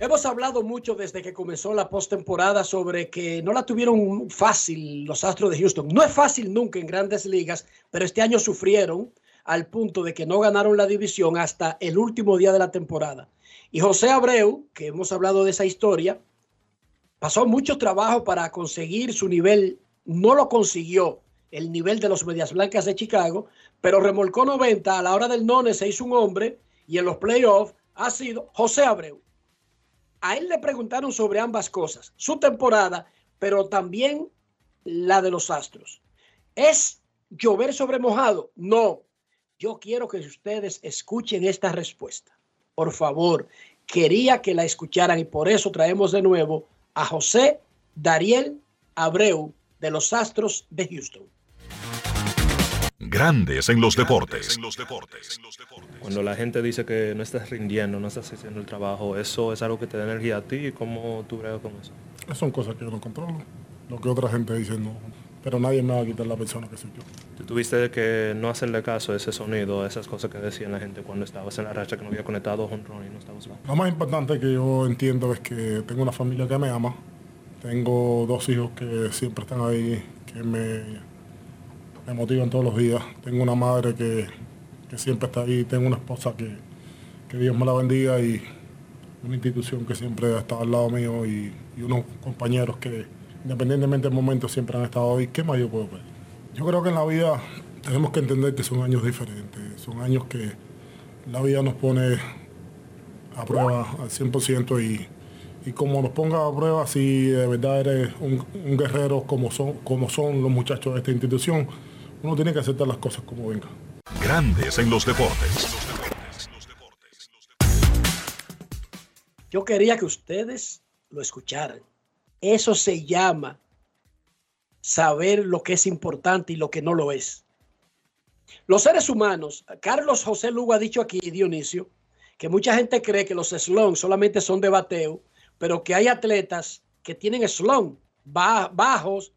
Hemos hablado mucho desde que comenzó la postemporada sobre que no la tuvieron fácil los Astros de Houston. No es fácil nunca en grandes ligas, pero este año sufrieron al punto de que no ganaron la división hasta el último día de la temporada. Y José Abreu, que hemos hablado de esa historia, pasó mucho trabajo para conseguir su nivel, no lo consiguió el nivel de los Medias Blancas de Chicago, pero remolcó 90, a la hora del none se hizo un hombre y en los playoffs ha sido José Abreu a él le preguntaron sobre ambas cosas, su temporada, pero también la de los Astros. ¿Es llover sobre mojado? No. Yo quiero que ustedes escuchen esta respuesta. Por favor, quería que la escucharan y por eso traemos de nuevo a José Dariel Abreu de los Astros de Houston. Grandes en los deportes. Cuando la gente dice que no estás rindiendo, no estás haciendo el trabajo, ¿eso es algo que te da energía a ti? ¿Cómo tú bregas con eso? Son cosas que yo no controlo. Lo que otra gente dice no. Pero nadie me va a quitar la persona que soy yo. ¿Tú tuviste que no hacerle caso a ese sonido, a esas cosas que decían la gente cuando estabas en la racha que no había conectado un y no estabas Lo más importante que yo entiendo es que tengo una familia que me ama. Tengo dos hijos que siempre están ahí, que me me motivan todos los días. Tengo una madre que, siempre está ahí, tengo una esposa que, Dios me la bendiga y una institución que siempre ha estado al lado mío y, unos compañeros que independientemente del momento siempre han estado ahí. ¿Qué más yo puedo pedir? Yo creo que en la vida tenemos que entender que son años diferentes, son años que la vida nos pone a prueba al 100% y, y como nos ponga a prueba si de verdad eres un, un guerrero como son, como son los muchachos de esta institución, uno tiene que aceptar las cosas como venga. Grandes en los deportes. Yo quería que ustedes lo escucharan. Eso se llama saber lo que es importante y lo que no lo es. Los seres humanos, Carlos José Lugo ha dicho aquí, Dionisio, que mucha gente cree que los slons solamente son de bateo, pero que hay atletas que tienen slon bajos,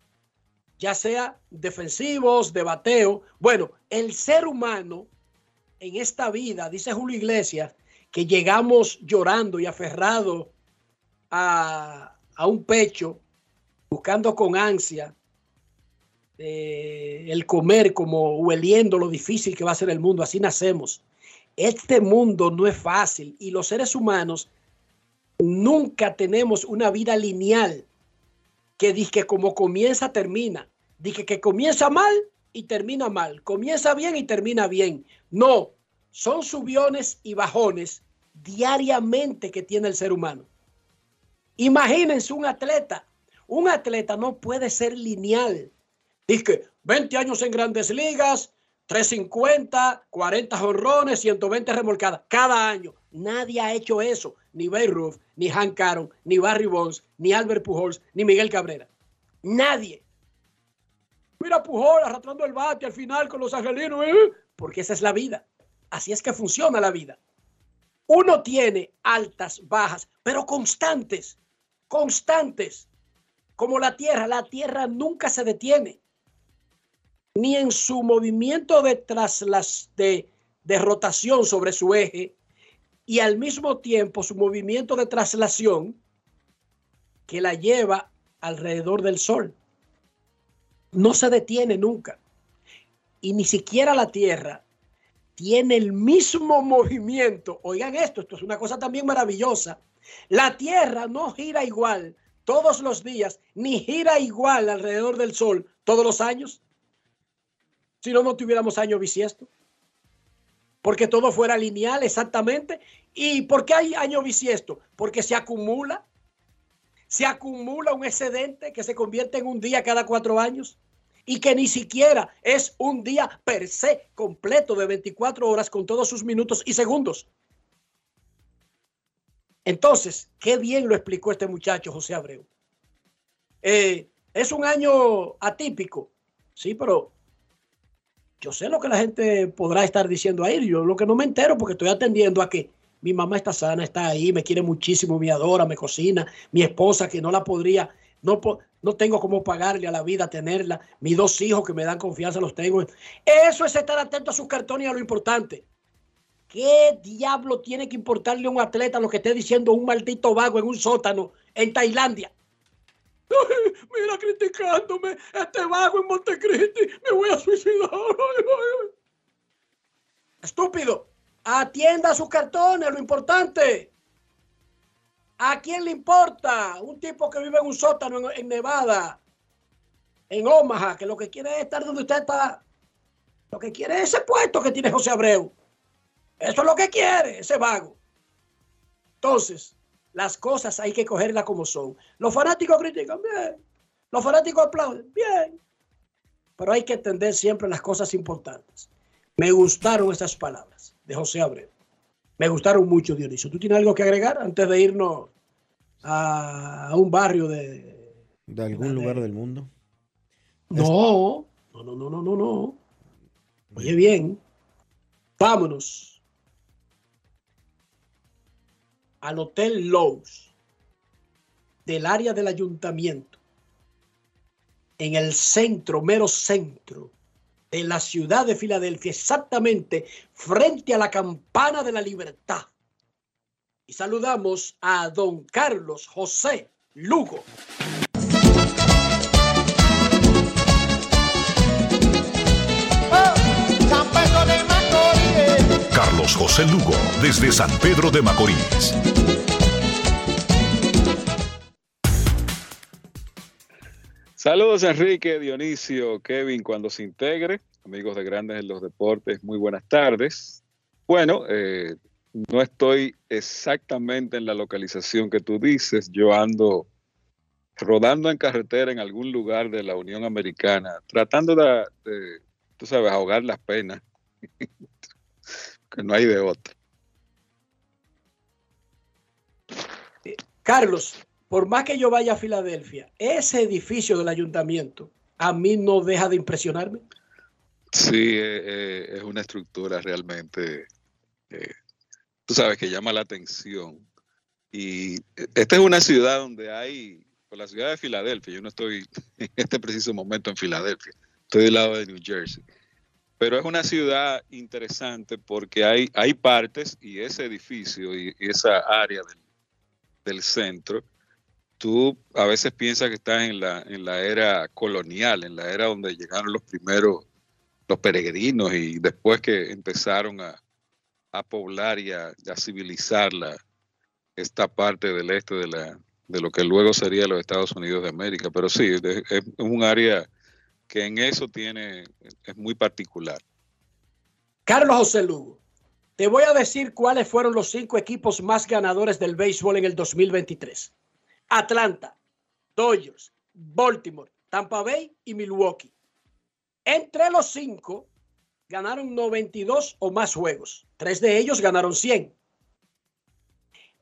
ya sea defensivos, de bateo. Bueno, el ser humano en esta vida, dice Julio Iglesias, que llegamos llorando y aferrado a, un pecho, buscando con ansia eh, el comer, como hueliendo lo difícil que va a ser el mundo. Así nacemos. Este mundo no es fácil y los seres humanos nunca tenemos una vida lineal que dice que como comienza, termina. Dije que comienza mal y termina mal. Comienza bien y termina bien. No, son subiones y bajones diariamente que tiene el ser humano. Imagínense un atleta. Un atleta no puede ser lineal. Dice 20 años en grandes ligas, 350, 40 jorrones, 120 remolcadas cada año. Nadie ha hecho eso. Ni Ruth, ni Hank Aaron, ni Barry Bonds, ni Albert Pujols, ni Miguel Cabrera. Nadie. Mira Pujol arrastrando el bate al final con los angelinos, ¿eh? porque esa es la vida. Así es que funciona la vida. Uno tiene altas, bajas, pero constantes, constantes. Como la Tierra, la Tierra nunca se detiene. Ni en su movimiento de, de, de rotación sobre su eje y al mismo tiempo su movimiento de traslación que la lleva alrededor del Sol no se detiene nunca. Y ni siquiera la Tierra tiene el mismo movimiento. Oigan esto, esto es una cosa también maravillosa. La Tierra no gira igual todos los días, ni gira igual alrededor del Sol todos los años. Si no, no tuviéramos año bisiesto. Porque todo fuera lineal exactamente. ¿Y por qué hay año bisiesto? Porque se acumula. Se acumula un excedente que se convierte en un día cada cuatro años y que ni siquiera es un día per se completo de 24 horas con todos sus minutos y segundos. Entonces, qué bien lo explicó este muchacho José Abreu. Eh, es un año atípico, sí, pero yo sé lo que la gente podrá estar diciendo ahí. Yo lo que no me entero porque estoy atendiendo a que mi mamá está sana, está ahí, me quiere muchísimo, me adora, me cocina, mi esposa que no la podría, no, no tengo cómo pagarle a la vida tenerla, mis dos hijos que me dan confianza los tengo. Eso es estar atento a sus cartones y a lo importante. ¿Qué diablo tiene que importarle a un atleta lo que esté diciendo un maldito vago en un sótano en Tailandia? <laughs> mira, criticándome, este vago en Montecristi, me voy a suicidar. <laughs> Estúpido, atienda sus cartones, lo importante. ¿A quién le importa? Un tipo que vive en un sótano en, Nevada, en Omaha, que lo que quiere es estar donde usted está. Lo que quiere es ese puesto que tiene José Abreu. Eso es lo que quiere ese vago. Entonces, las cosas hay que cogerlas como son. Los fanáticos critican, bien. Los fanáticos aplauden, bien. Pero hay que entender siempre las cosas importantes. Me gustaron esas palabras de José Abreu. Me gustaron mucho, Dionisio. ¿Tú tienes algo que agregar antes de irnos a un barrio de... ¿De algún lugar del mundo? No, no, no, no, no, no, no. Oye bien, vámonos al Hotel Lowe's del área del ayuntamiento, en el centro, mero centro de la ciudad de Filadelfia, exactamente frente a la campana de la libertad. Y saludamos a don Carlos José Lugo. Carlos José Lugo, desde San Pedro de Macorís. Saludos Enrique, Dionisio, Kevin, cuando se integre, amigos de Grandes en los Deportes, muy buenas tardes. Bueno, eh, no estoy exactamente en la localización que tú dices, yo ando rodando en carretera en algún lugar de la Unión Americana, tratando de, de tú sabes, ahogar las penas <laughs> que no hay de otra. Carlos, por más que yo vaya a Filadelfia, ese edificio del ayuntamiento a mí no deja de impresionarme. Sí, eh, eh, es una estructura realmente, eh, tú sabes, que llama la atención. Y esta es una ciudad donde hay, por la ciudad de Filadelfia, yo no estoy <laughs> en este preciso momento en Filadelfia, estoy del lado de New Jersey. Pero es una ciudad interesante porque hay, hay partes y ese edificio y, esa área del, del, centro, tú a veces piensas que estás en la, en la era colonial, en la era donde llegaron los primeros, los peregrinos y después que empezaron a, a poblar y a, civilizar la, esta parte del este de, la, de lo que luego sería los Estados Unidos de América. Pero sí, es, es un área que en eso tiene, es muy particular. Carlos José Lugo, te voy a decir cuáles fueron los cinco equipos más ganadores del béisbol en el 2023. Atlanta, Dodgers, Baltimore, Tampa Bay y Milwaukee. Entre los cinco ganaron 92 o más juegos. Tres de ellos ganaron 100.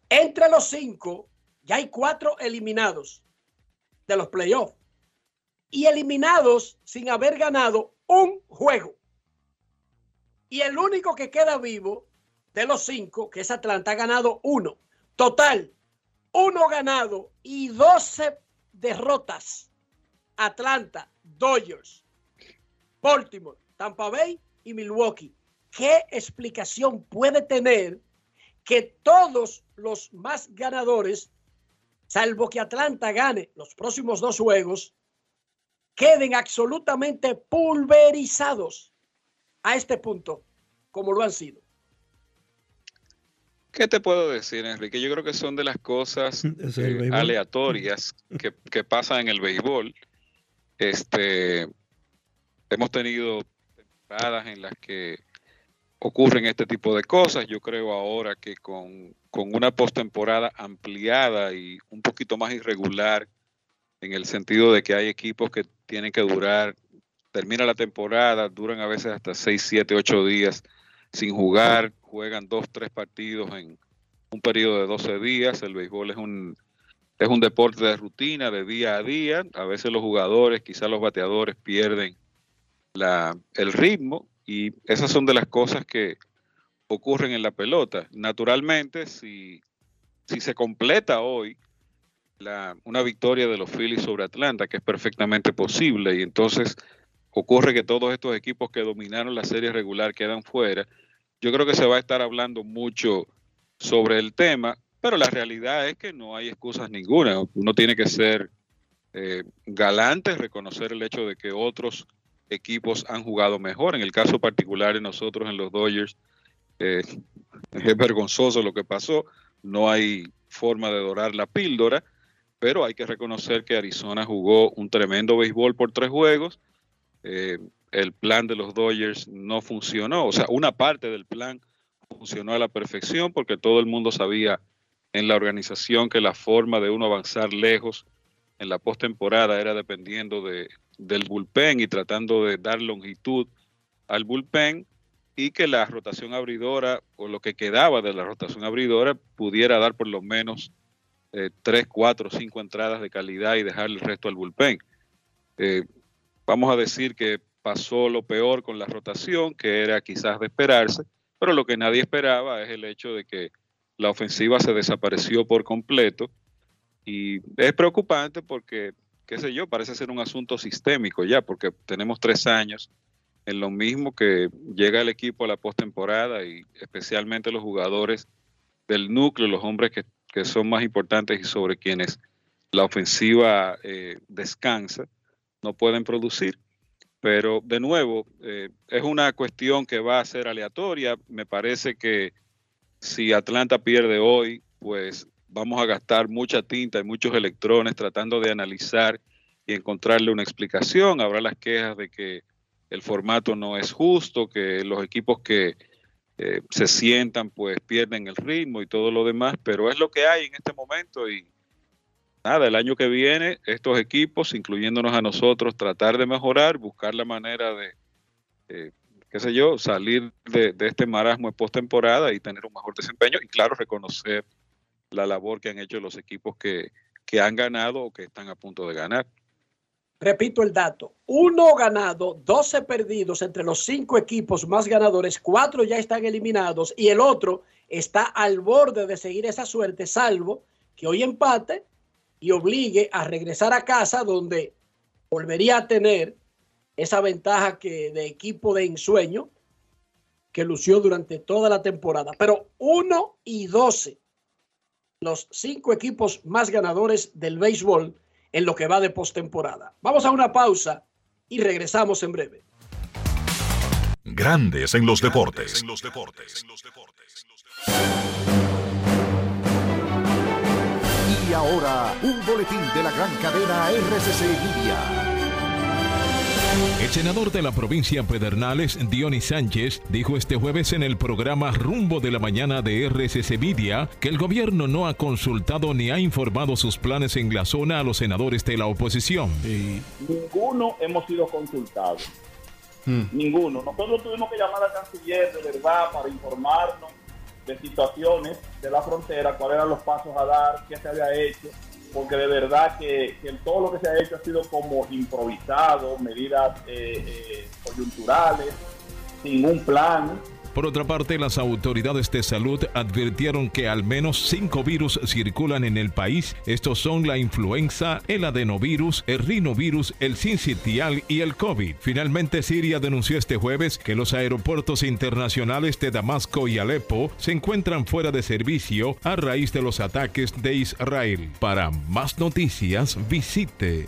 Entre los cinco ya hay cuatro eliminados de los playoffs y eliminados sin haber ganado un juego. Y el único que queda vivo de los cinco, que es Atlanta, ha ganado uno. Total, uno ganado y 12 derrotas. Atlanta, Dodgers, Baltimore, Tampa Bay y Milwaukee. ¿Qué explicación puede tener que todos los más ganadores, salvo que Atlanta gane los próximos dos juegos, queden absolutamente pulverizados a este punto, como lo han sido. ¿Qué te puedo decir, Enrique? Yo creo que son de las cosas <laughs> eh, aleatorias que, que, pasan en el béisbol. Este, hemos tenido temporadas en las que ocurren este tipo de cosas. Yo creo ahora que con, con una postemporada ampliada y un poquito más irregular, en el sentido de que hay equipos que tienen que durar, termina la temporada, duran a veces hasta 6, 7, 8 días sin jugar, juegan dos, tres partidos en un periodo de 12 días. El béisbol es un, es un deporte de rutina, de día a día. A veces los jugadores, quizás los bateadores pierden la, el ritmo y esas son de las cosas que ocurren en la pelota. Naturalmente, si, si se completa hoy la, una victoria de los Phillies sobre Atlanta, que es perfectamente posible, y entonces ocurre que todos estos equipos que dominaron la serie regular quedan fuera, yo creo que se va a estar hablando mucho sobre el tema, pero la realidad es que no hay excusas ninguna. Uno tiene que ser eh, galante, reconocer el hecho de que otros equipos han jugado mejor. En el caso particular de nosotros en los Dodgers, eh, es vergonzoso lo que pasó. No hay forma de dorar la píldora, pero hay que reconocer que Arizona jugó un tremendo béisbol por tres juegos. Eh, el plan de los Dodgers no funcionó, o sea, una parte del plan funcionó a la perfección porque todo el mundo sabía en la organización que la forma de uno avanzar lejos en la postemporada era dependiendo de, del bullpen y tratando de dar longitud al bullpen y que la rotación abridora o lo que quedaba de la rotación abridora pudiera dar por lo menos eh, tres, cuatro, cinco entradas de calidad y dejar el resto al bullpen. Eh, vamos a decir que pasó lo peor con la rotación, que era quizás de esperarse, pero lo que nadie esperaba es el hecho de que la ofensiva se desapareció por completo y es preocupante porque, qué sé yo, parece ser un asunto sistémico ya, porque tenemos tres años en lo mismo que llega el equipo a la postemporada y especialmente los jugadores del núcleo, los hombres que, son más importantes y sobre quienes la ofensiva eh, descansa, no pueden producir. Pero de nuevo, eh, es una cuestión que va a ser aleatoria. Me parece que si Atlanta pierde hoy, pues vamos a gastar mucha tinta y muchos electrones tratando de analizar y encontrarle una explicación. Habrá las quejas de que el formato no es justo, que los equipos que eh, se sientan pues pierden el ritmo y todo lo demás, pero es lo que hay en este momento y nada, el año que viene estos equipos, incluyéndonos a nosotros, tratar de mejorar, buscar la manera de, eh, qué sé yo, salir de, este marasmo en postemporada y tener un mejor desempeño y claro, reconocer la labor que han hecho los equipos que, que han ganado o que están a punto de ganar. Repito el dato, uno ganado, 12 perdidos entre los cinco equipos más ganadores, cuatro ya están eliminados y el otro está al borde de seguir esa suerte, salvo que hoy empate y obligue a regresar a casa donde volvería a tener esa ventaja que de equipo de ensueño que lució durante toda la temporada. Pero 1 y 12, los cinco equipos más ganadores del béisbol en lo que va de postemporada. Vamos a una pausa y regresamos en breve. Grandes en los deportes. Y ahora, un boletín de la gran cadena RCC Media. El senador de la provincia Pedernales, Dionis Sánchez, dijo este jueves en el programa Rumbo de la Mañana de RCC Media que el gobierno no ha consultado ni ha informado sus planes en la zona a los senadores de la oposición. Ninguno hemos sido consultados. Hmm. Ninguno. Nosotros tuvimos que llamar al canciller de verdad para informarnos de situaciones de la frontera, cuáles eran los pasos a dar, qué se había hecho, porque de verdad que, todo lo que se ha hecho ha sido como improvisado, medidas eh, eh, coyunturales, sin un plan. Por otra parte, las autoridades de salud advirtieron que al menos cinco virus circulan en el país. Estos son la influenza, el adenovirus, el rinovirus, el sincitial y el COVID. Finalmente, Siria denunció este jueves que los aeropuertos internacionales de Damasco y Alepo se encuentran fuera de servicio a raíz de los ataques de Israel. Para más noticias, visite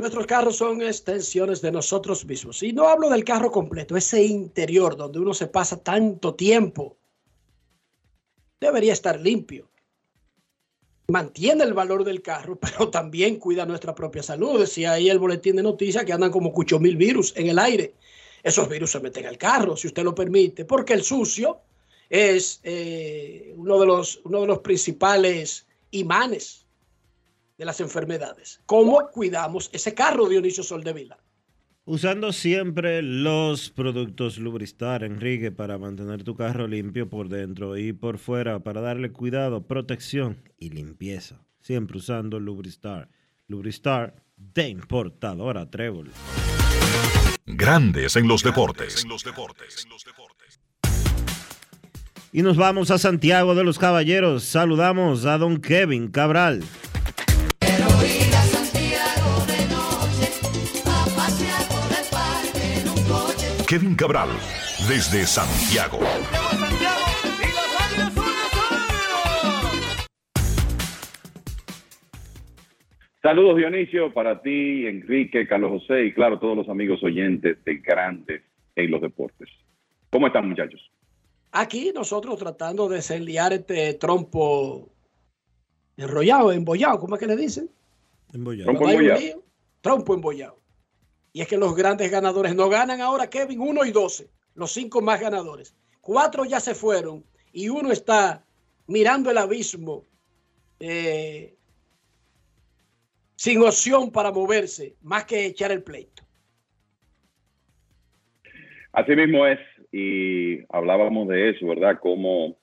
Nuestros carros son extensiones de nosotros mismos. Y no hablo del carro completo, ese interior donde uno se pasa tanto tiempo. Debería estar limpio. Mantiene el valor del carro, <laughs> pero también cuida nuestra propia salud. Decía ahí el boletín de noticias que andan como cucho mil virus en el aire. Esos virus se meten al carro, si usted lo permite, porque el sucio es eh, uno, de los, uno de los principales imanes de las enfermedades. ¿Cómo cuidamos ese carro, Dionisio Soldevila? Usando siempre los productos Lubristar, Enrique, para mantener tu carro limpio por dentro y por fuera, para darle cuidado, protección y limpieza. Siempre usando Lubristar. Lubristar de importadora Trébol. Grandes en los deportes. Y nos vamos a Santiago de los Caballeros. Saludamos a don Kevin Cabral. Kevin Cabral, desde Santiago. Saludos Dionisio para ti, Enrique, Carlos José y claro, todos los amigos oyentes de Grandes en los Deportes. ¿Cómo están muchachos? Aquí nosotros tratando de desliar este trompo enrollado, embollado, ¿cómo es que le dicen? Embollado. Trompo embollado. Trompo embollado. Y es que los grandes ganadores no ganan ahora, Kevin, 1 y 12, los cinco más ganadores. Cuatro ya se fueron y uno está mirando el abismo eh, sin opción para moverse, más que echar el pleito. Así mismo es, y hablábamos de eso, ¿verdad? Como,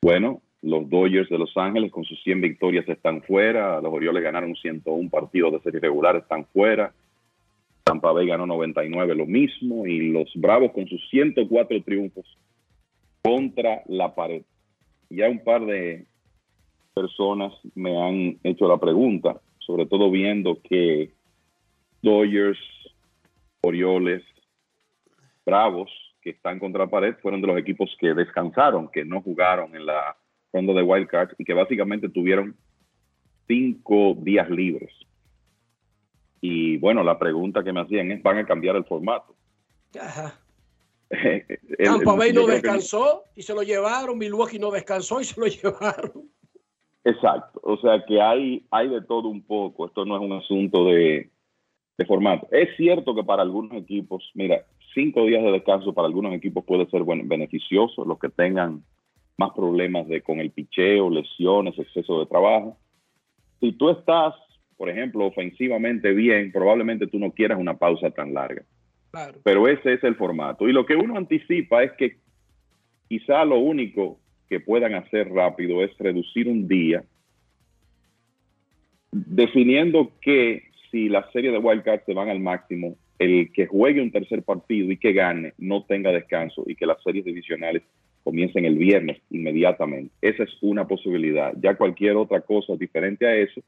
bueno, los Dodgers de Los Ángeles con sus 100 victorias están fuera, los Orioles ganaron 101 partidos de serie regular, están fuera. Tampa Bay ganó 99, lo mismo, y los Bravos con sus 104 triunfos contra la pared. Ya un par de personas me han hecho la pregunta, sobre todo viendo que Dodgers, Orioles, Bravos, que están contra la pared, fueron de los equipos que descansaron, que no jugaron en la ronda de Wild Card y que básicamente tuvieron cinco días libres. Y bueno, la pregunta que me hacían es, ¿van a cambiar el formato? Ajá. <laughs> El- Tampa Bay no que descansó y se lo llevaron. Milwaukee no descansó y se lo <laughs> llevaron. Exacto. O sea que hay, hay de todo un poco. Esto no es un asunto de, de formato. Es cierto que para algunos equipos, mira, cinco días de descanso para algunos equipos puede ser buen- beneficioso, los que tengan más problemas de, con el picheo, lesiones, exceso de trabajo. Si tú estás, por ejemplo, ofensivamente bien, probablemente tú no quieras una pausa tan larga. Pero ese es el formato. Y lo que uno anticipa es que quizá lo único que puedan hacer rápido es reducir un día, definiendo que si la serie de wildcards se van al máximo, el que juegue un tercer partido y que gane no tenga descanso y que las series divisionales comiencen el viernes inmediatamente. Esa es una posibilidad. Ya cualquier otra cosa diferente a eso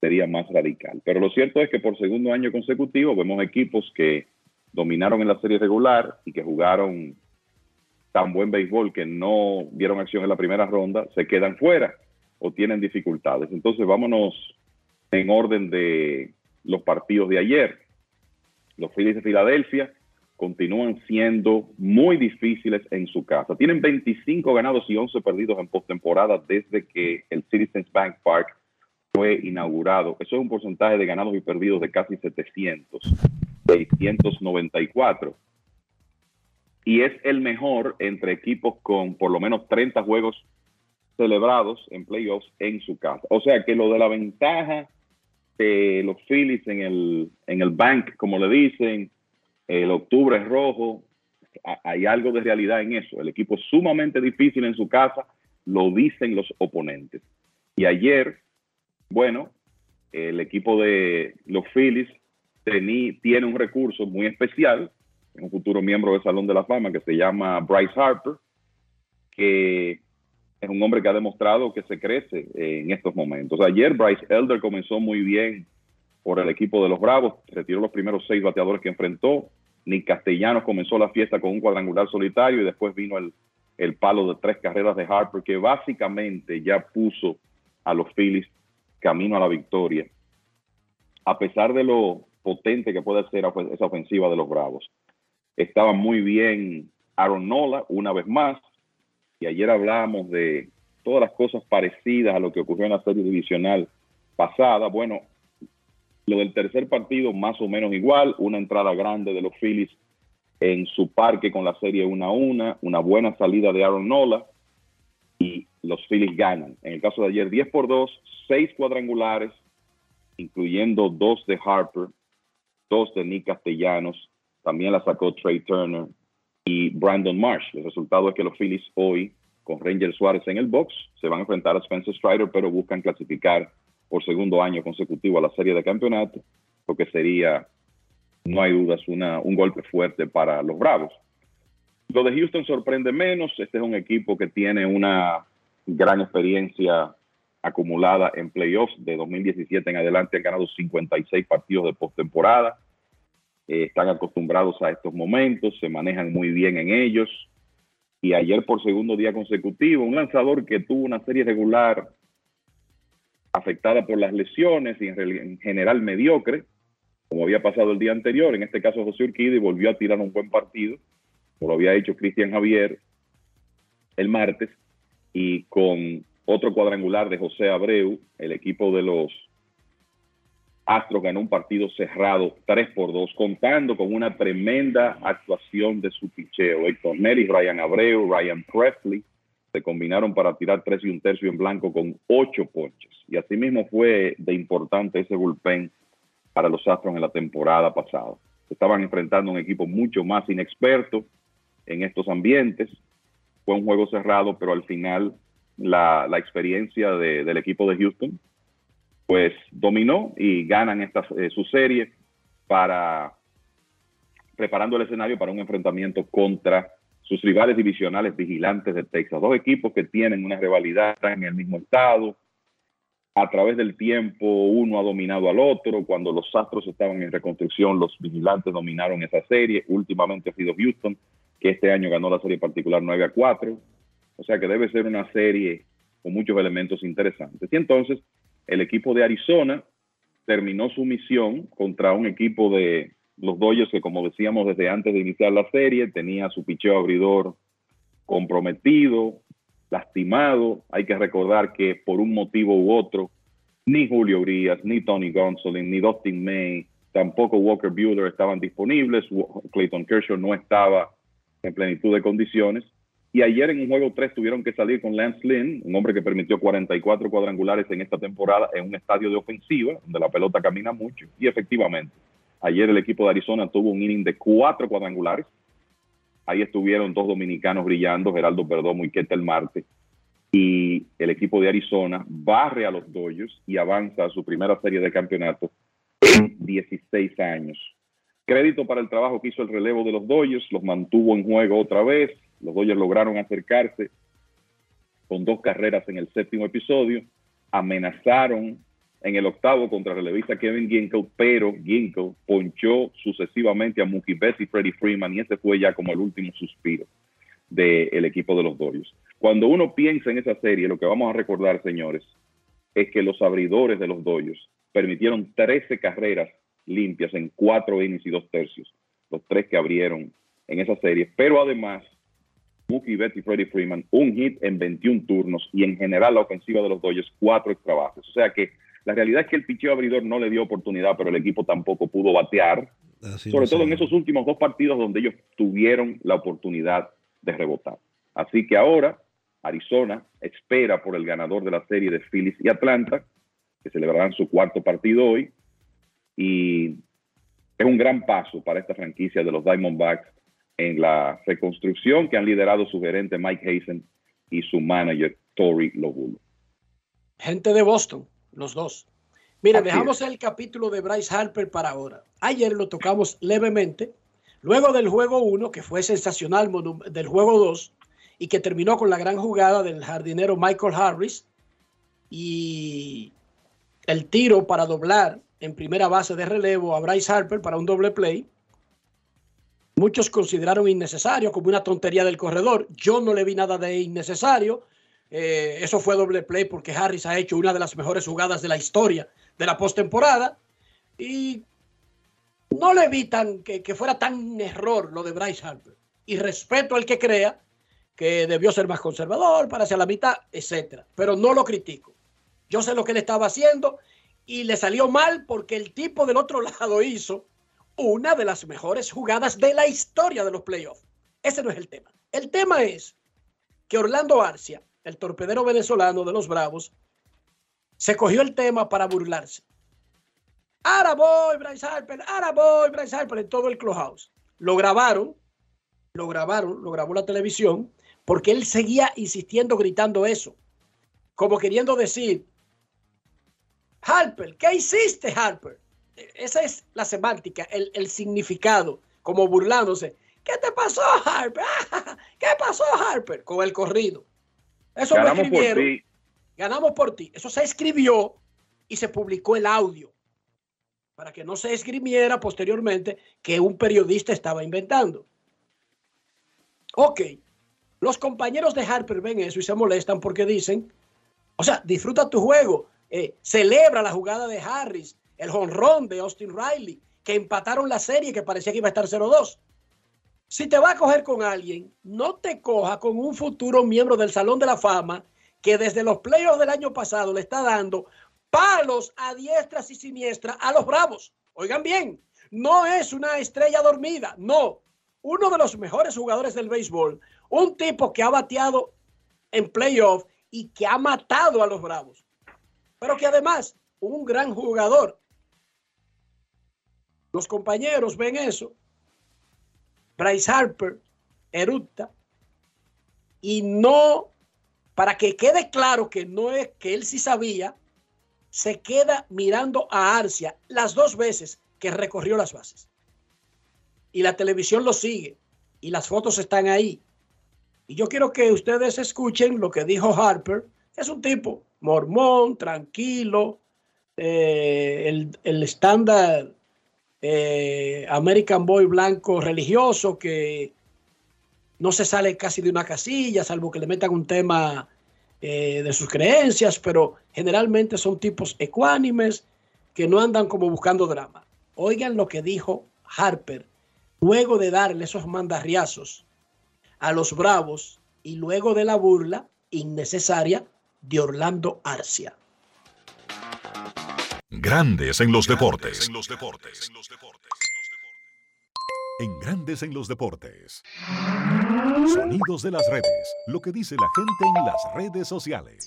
sería más radical. Pero lo cierto es que por segundo año consecutivo vemos equipos que dominaron en la serie regular y que jugaron tan buen béisbol que no dieron acción en la primera ronda, se quedan fuera o tienen dificultades. Entonces vámonos en orden de los partidos de ayer. Los Phillies de Filadelfia continúan siendo muy difíciles en su casa. Tienen 25 ganados y 11 perdidos en postemporada desde que el Citizens Bank Park fue inaugurado. Eso es un porcentaje de ganados y perdidos de casi 700, 694. Y es el mejor entre equipos con por lo menos 30 juegos celebrados en playoffs en su casa. O sea que lo de la ventaja de los Phillies en el, en el bank, como le dicen, el octubre es rojo, hay algo de realidad en eso. El equipo es sumamente difícil en su casa, lo dicen los oponentes. Y ayer, bueno, el equipo de los Phillies tiene un recurso muy especial, un futuro miembro del Salón de la Fama que se llama Bryce Harper, que es un hombre que ha demostrado que se crece en estos momentos. Ayer Bryce Elder comenzó muy bien por el equipo de los Bravos, retiró los primeros seis bateadores que enfrentó. Nick Castellanos comenzó la fiesta con un cuadrangular solitario y después vino el, el palo de tres carreras de Harper, que básicamente ya puso a los Phillies camino a la victoria, a pesar de lo potente que puede ser esa ofensiva de los Bravos. Estaba muy bien Aaron Nola, una vez más, y ayer hablábamos de todas las cosas parecidas a lo que ocurrió en la serie divisional pasada. Bueno, lo del tercer partido más o menos igual, una entrada grande de los Phillies en su parque con la serie 1 a 1, una buena salida de Aaron Nola y los Phillies ganan. En el caso de ayer, 10 por 2, 6 cuadrangulares, incluyendo dos de Harper, dos de Nick Castellanos, también la sacó Trey Turner, y Brandon Marsh. El resultado es que los Phillies hoy, con Ranger Suárez en el box, se van a enfrentar a Spencer Strider, pero buscan clasificar por segundo año consecutivo a la serie de campeonato, porque sería, no hay dudas, una, un golpe fuerte para los Bravos. Lo de Houston sorprende menos. Este es un equipo que tiene una gran experiencia acumulada en playoffs. De 2017 en adelante han ganado 56 partidos de postemporada eh, están acostumbrados a estos momentos, se manejan muy bien en ellos. Y ayer por segundo día consecutivo, un lanzador que tuvo una serie regular afectada por las lesiones y en, general mediocre, como había pasado el día anterior, en este caso José Urquidi volvió a tirar un buen partido, como lo había hecho Cristian Javier el martes, y con otro cuadrangular de José Abreu, el equipo de los Astros ganó un partido cerrado 3 por 2, contando con una tremenda actuación de su picheo. Héctor Nery, Ryan Abreu, Ryan Presley se combinaron para tirar tres y un tercio en blanco con ocho ponches. Y asimismo fue de importante ese bullpen para los Astros en la temporada pasada. Estaban enfrentando a un equipo mucho más inexperto en estos ambientes. Fue un juego cerrado, pero al final la, experiencia del equipo de Houston pues dominó y ganan esta, eh, su serie para preparando el escenario para un enfrentamiento contra sus rivales divisionales vigilantes de Texas. Dos equipos que tienen una rivalidad en el mismo estado. A través del tiempo, uno ha dominado al otro. Cuando los Astros estaban en reconstrucción, los vigilantes dominaron esa serie. Últimamente ha sido Houston, que este año ganó la serie particular 9 a 4. O sea que debe ser una serie con muchos elementos interesantes. Y entonces, el equipo de Arizona terminó su misión contra un equipo de los Dodgers que, como decíamos desde antes de iniciar la serie, tenía su picheo abridor comprometido, lastimado. Hay que recordar que por un motivo u otro, ni Julio Urias, ni Tony Gonsolin, ni Dustin May, tampoco Walker Bueller estaban disponibles. Clayton Kershaw no estaba en plenitud de condiciones Y ayer en un juego 3 tuvieron que salir con Lance Lynn, un hombre que permitió 44 cuadrangulares en esta temporada en un estadio de ofensiva, donde la pelota camina mucho. Y efectivamente, ayer el equipo de Arizona tuvo un inning de cuatro cuadrangulares. Ahí estuvieron dos dominicanos brillando, Geraldo Perdomo y Ketel Marte. Y el equipo de Arizona barre a los Dodgers y avanza a su primera serie de campeonato en 16 años. Crédito para el trabajo que hizo el relevo de los Dodgers, los mantuvo en juego otra vez, los Dodgers lograron acercarse con dos carreras en el séptimo episodio, amenazaron en el octavo contra el relevista Kevin Ginkle, pero Ginkle ponchó sucesivamente a Mookie Betts y Freddie Freeman y ese fue ya como el último suspiro del equipo de los Dodgers. Cuando uno piensa en esa serie, lo que vamos a recordar, señores, es que los abridores de los Dodgers permitieron 13 carreras limpias en cuatro innings y dos tercios, los tres que abrieron en esa serie, pero además Mookie Betts y Freddie Freeman, un hit en 21 turnos y en general la ofensiva de los Dodgers, cuatro extra O sea que la realidad es que el picheo abridor no le dio oportunidad, pero el equipo tampoco pudo batear, sobre todo en esos últimos dos partidos donde ellos tuvieron la oportunidad de rebotar. Así que ahora Arizona espera por el ganador de la serie de Phillies y Atlanta, que celebrarán su cuarto partido hoy, y es un gran paso para esta franquicia de los Diamondbacks en la reconstrucción que han liderado su gerente Mike Hazen y su manager Tori Lobulo. Gente de Boston, los dos. Mira, dejamos el capítulo de Bryce Harper para ahora. Ayer lo tocamos levemente. Luego del juego 1, que fue sensacional, del juego 2, y que terminó con la gran jugada del jardinero Michael Harris y el tiro para doblar en primera base de relevo a Bryce Harper para un doble play. Muchos consideraron innecesario, como una tontería del corredor. Yo no le vi nada de innecesario. Eh, eso fue doble play porque Harris ha hecho una de las mejores jugadas de la historia de la postemporada. Y no le vi tan, que, que fuera tan error lo de Bryce Harper. Y respeto al que crea que debió ser más conservador, para hacia la mitad, etcétera. Pero no lo critico. Yo sé lo que él estaba haciendo y le salió mal porque el tipo del otro lado hizo una de las mejores jugadas de la historia de los playoffs. Ese no es el tema. El tema es que Orlando Arcia, el torpedero venezolano de los Bravos, se cogió el tema para burlarse. Ahora voy, Bryce Harper, ahora voy, Bryce Harper, en todo el clubhouse. Lo grabaron, lo grabaron, lo grabó la televisión, porque él seguía insistiendo, gritando eso, como queriendo decir, Harper, ¿qué hiciste, Harper? Esa es la semántica, el, significado, como burlándose. ¿Qué te pasó, Harper? <laughs> ¿Qué pasó, Harper? Con el corrido. Eso lo escribieron. Ganamos por ti. Eso se escribió y se publicó el audio para que no se escribiera posteriormente que un periodista estaba inventando. Ok, los compañeros de Harper ven eso y se molestan porque dicen, o sea, disfruta tu juego, eh, celebra la jugada de Harris, el jonrón de Austin Riley, que empataron la serie que parecía que iba a estar 0-2. Si te va a coger con alguien, no te coja con un futuro miembro del Salón de la Fama que desde los playoffs del año pasado le está dando palos a diestras y siniestras a los Bravos. Oigan bien, no es una estrella dormida, no. Uno de los mejores jugadores del béisbol, un tipo que ha bateado en playoffs y que ha matado a los Bravos pero que además un gran jugador. Los compañeros ven eso. Bryce Harper eructa y no, para que quede claro que no es que él sí sabía, se queda mirando a Arcia las dos veces que recorrió las bases. Y la televisión lo sigue y las fotos están ahí. Y yo quiero que ustedes escuchen lo que dijo Harper. Es un tipo mormón, tranquilo, eh, el, estándar eh, American Boy blanco religioso que no se sale casi de una casilla, salvo que le metan un tema eh, de sus creencias, pero generalmente son tipos ecuánimes que no andan como buscando drama. Oigan lo que dijo Harper luego de darle esos mandarriazos a los bravos y luego de la burla innecesaria de Orlando Arcia. Grandes en los deportes. En Grandes en los Deportes. Sonidos de las redes. Lo que dice la gente en las redes sociales.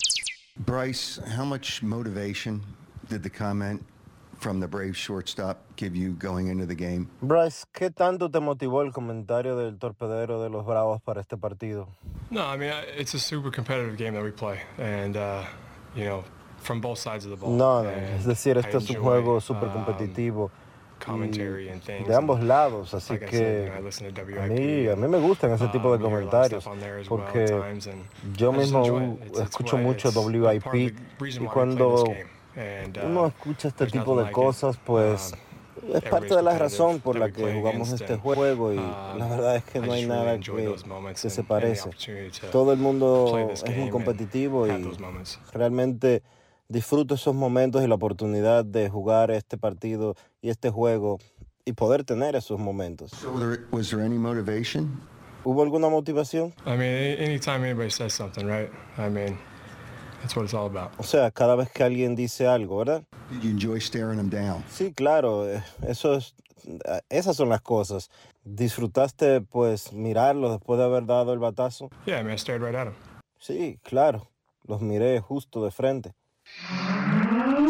Bryce, how much motivation did the comment from the Brave shortstop give you going into the game? Bryce, ¿qué tanto te motivó el comentario del torpedero de los Bravos para este partido? No, I mean I- it's a super competitive game that we play, and uh, you know, from both sides of the ball. No, no, es decir, I este es un enjoy, juego súper um, competitivo commentary y and things, de ambos lados, así like I que said, you know, I listen to a mí, a mí me gustan ese tipo de um, comentarios well porque yo I mismo escucho mucho WIP y cuando And, uh, uno escucha este tipo de cosas, pues Um, es parte de la razón por la que jugamos este and, juego y um, la verdad es que no hay nada enjoy que, those moments que se parece. Todo el mundo es muy and competitivo y realmente disfruto esos momentos y la oportunidad de jugar este partido y este juego y poder tener esos momentos. So there, was there any motivation? ¿Hubo alguna motivación? I mean, anytime anybody says something, right? I mean, that's what it's all about. O sea, cada vez que alguien dice algo, ¿verdad? Did you enjoy staring them down? Sí, claro, eh, eso es, eh, esas son las cosas. ¿Disfrutaste pues mirarlos después de haber dado el batazo? Yeah, I mean, I stared right at him. Sí, claro, los miré justo de frente.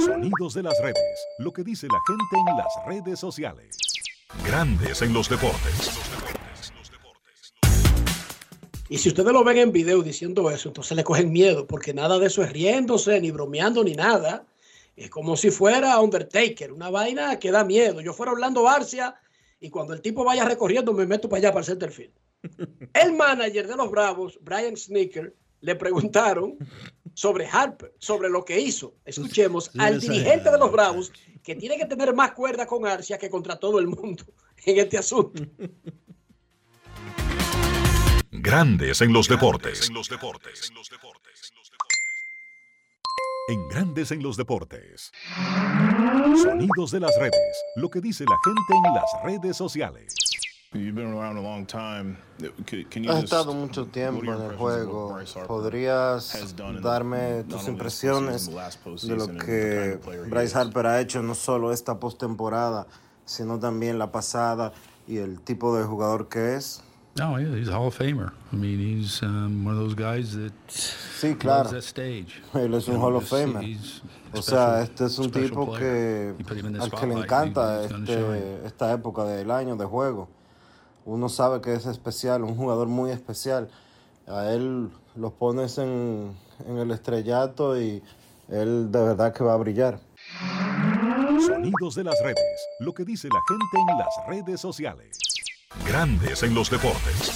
Sonidos de las redes. Lo que dice la gente en las redes sociales. Grandes en los deportes. Y si ustedes lo ven en video diciendo eso, entonces le cogen miedo, porque nada de eso es riéndose, ni bromeando, ni nada. Es como si fuera Undertaker, una vaina que da miedo. Yo fuera Orlando Barcia y cuando el tipo vaya recorriendo me meto para allá para el center field. <laughs> El manager de los Bravos, Brian Sneaker, le preguntaron sobre Harper, sobre lo que hizo. Escuchemos al dirigente de los Bravos, que tiene que tener más cuerda con Arcia que contra todo el mundo en este asunto. <laughs> Grandes en los deportes. En los deportes. En Grandes en los deportes. Sonidos de las redes. Lo que dice la gente en las redes sociales. You've been around a long time. Can- can you Has just- estado mucho tiempo en el juego. ¿Podrías darme tus impresiones de lo que Bryce? Harper ha hecho no solo esta postemporada, sino también la pasada y el tipo de jugador que es? No, yeah, he's a Hall of Famer. I mean, he's um, one of those guys that Sí, claro. that stage. Él es un Hall of Famer. O special- sea, este es un tipo player. que al que le spotlight, encanta este, esta época del año de juego. Uno sabe que es especial, un jugador muy especial. A él lo pones en, en el estrellato y él de verdad que va a brillar. Sonidos de las redes. Lo que dice la gente en las redes sociales. Grandes en los deportes.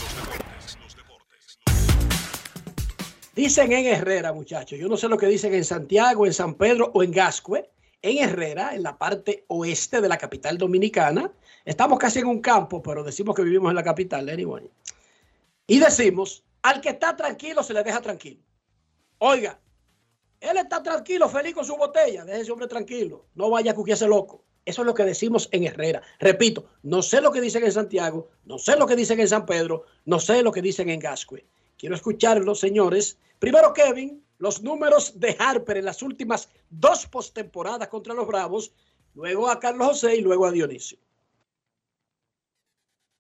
Dicen en Herrera, muchachos. Yo no sé lo que dicen en Santiago, en San Pedro o en Gascue. En Herrera, en la parte oeste de la capital dominicana. Estamos casi en un campo, pero decimos que vivimos en la capital, anyway. Y decimos, al que está tranquilo se le deja tranquilo. Oiga, él está tranquilo, feliz con su botella. Deje ese hombre tranquilo. No vaya a cuquiarse loco. Eso es lo que decimos en Herrera. Repito, no sé lo que dicen en Santiago, no sé lo que dicen en San Pedro, no sé lo que dicen en Gascue. Quiero escucharlos, señores. Primero, Kevin, los números de Harper en las últimas dos postemporadas contra los Bravos, luego a Carlos José y luego a Dionisio.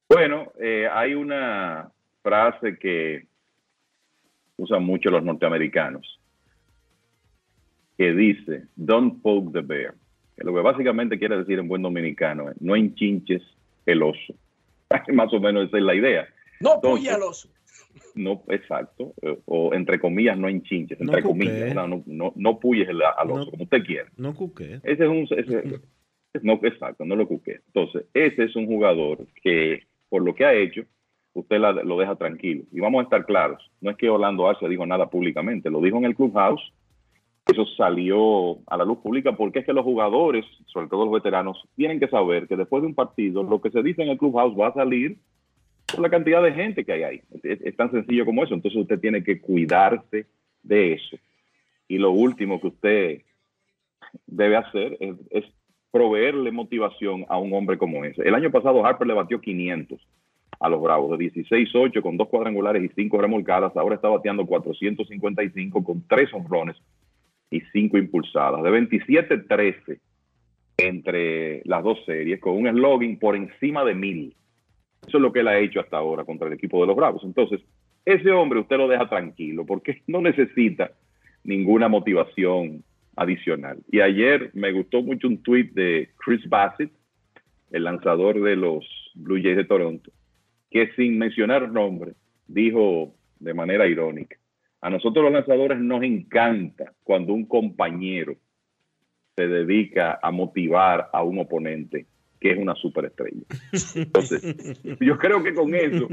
Bueno, eh, hay una frase que usan mucho los norteamericanos que dice, don't poke the bear. Que lo que básicamente quiere decir en buen dominicano es, no enchinches el oso. <laughs> Más o menos esa es la idea. No Entonces, puya al oso. No, exacto. eh, O entre comillas, no enchinches, entre No comillas. ¿verdad? No, no, no puyes el- al oso, No. como usted quiera. No cuque. Ese es un. <laughs> ese- no, exacto, no lo cuque. Entonces, ese es un jugador que, por lo que ha hecho, usted la- lo deja tranquilo. Y vamos a estar claros: no es que Orlando Arcia dijo nada públicamente, lo dijo en el clubhouse. Eso salió a la luz pública porque es que los jugadores, sobre todo los veteranos, tienen que saber que después de un partido, lo que se dice en el clubhouse va a salir por la cantidad de gente que hay ahí. Es, tan sencillo como eso. Entonces, usted tiene que cuidarse de eso. Y lo último que usted debe hacer es, es proveerle motivación a un hombre como ese. El año pasado Harper le batió 500 a los Bravos, de 16-8 con dos cuadrangulares y cinco remolcadas. Ahora está bateando 455 con tres honrones y cinco impulsadas. De 27-13 entre las dos series, con un slogan por encima de mil. Eso es lo que él ha hecho hasta ahora contra el equipo de los Bravos. Entonces, ese hombre usted lo deja tranquilo porque no necesita ninguna motivación adicional. Y ayer me gustó mucho un tweet de Chris Bassett, el lanzador de los Blue Jays de Toronto, que sin mencionar nombre, dijo de manera irónica, a nosotros los lanzadores nos encanta cuando un compañero se dedica a motivar a un oponente que es una superestrella. Entonces, <laughs> yo creo que con eso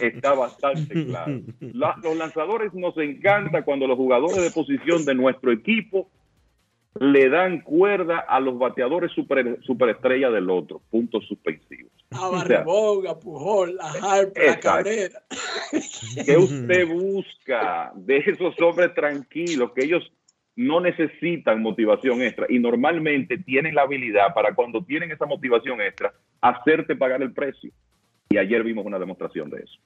está bastante claro. los lanzadores nos encanta cuando los jugadores de posición de nuestro equipo le dan cuerda a los bateadores super, superestrella del otro. Puntos suspensivos. A Barbón, a Pujol, a Harper, a Cabrera. ¿Qué usted busca de esos hombres tranquilos que ellos no necesitan motivación extra y normalmente tienen la habilidad para cuando tienen esa motivación extra hacerte pagar el precio. Y ayer vimos una demostración de eso.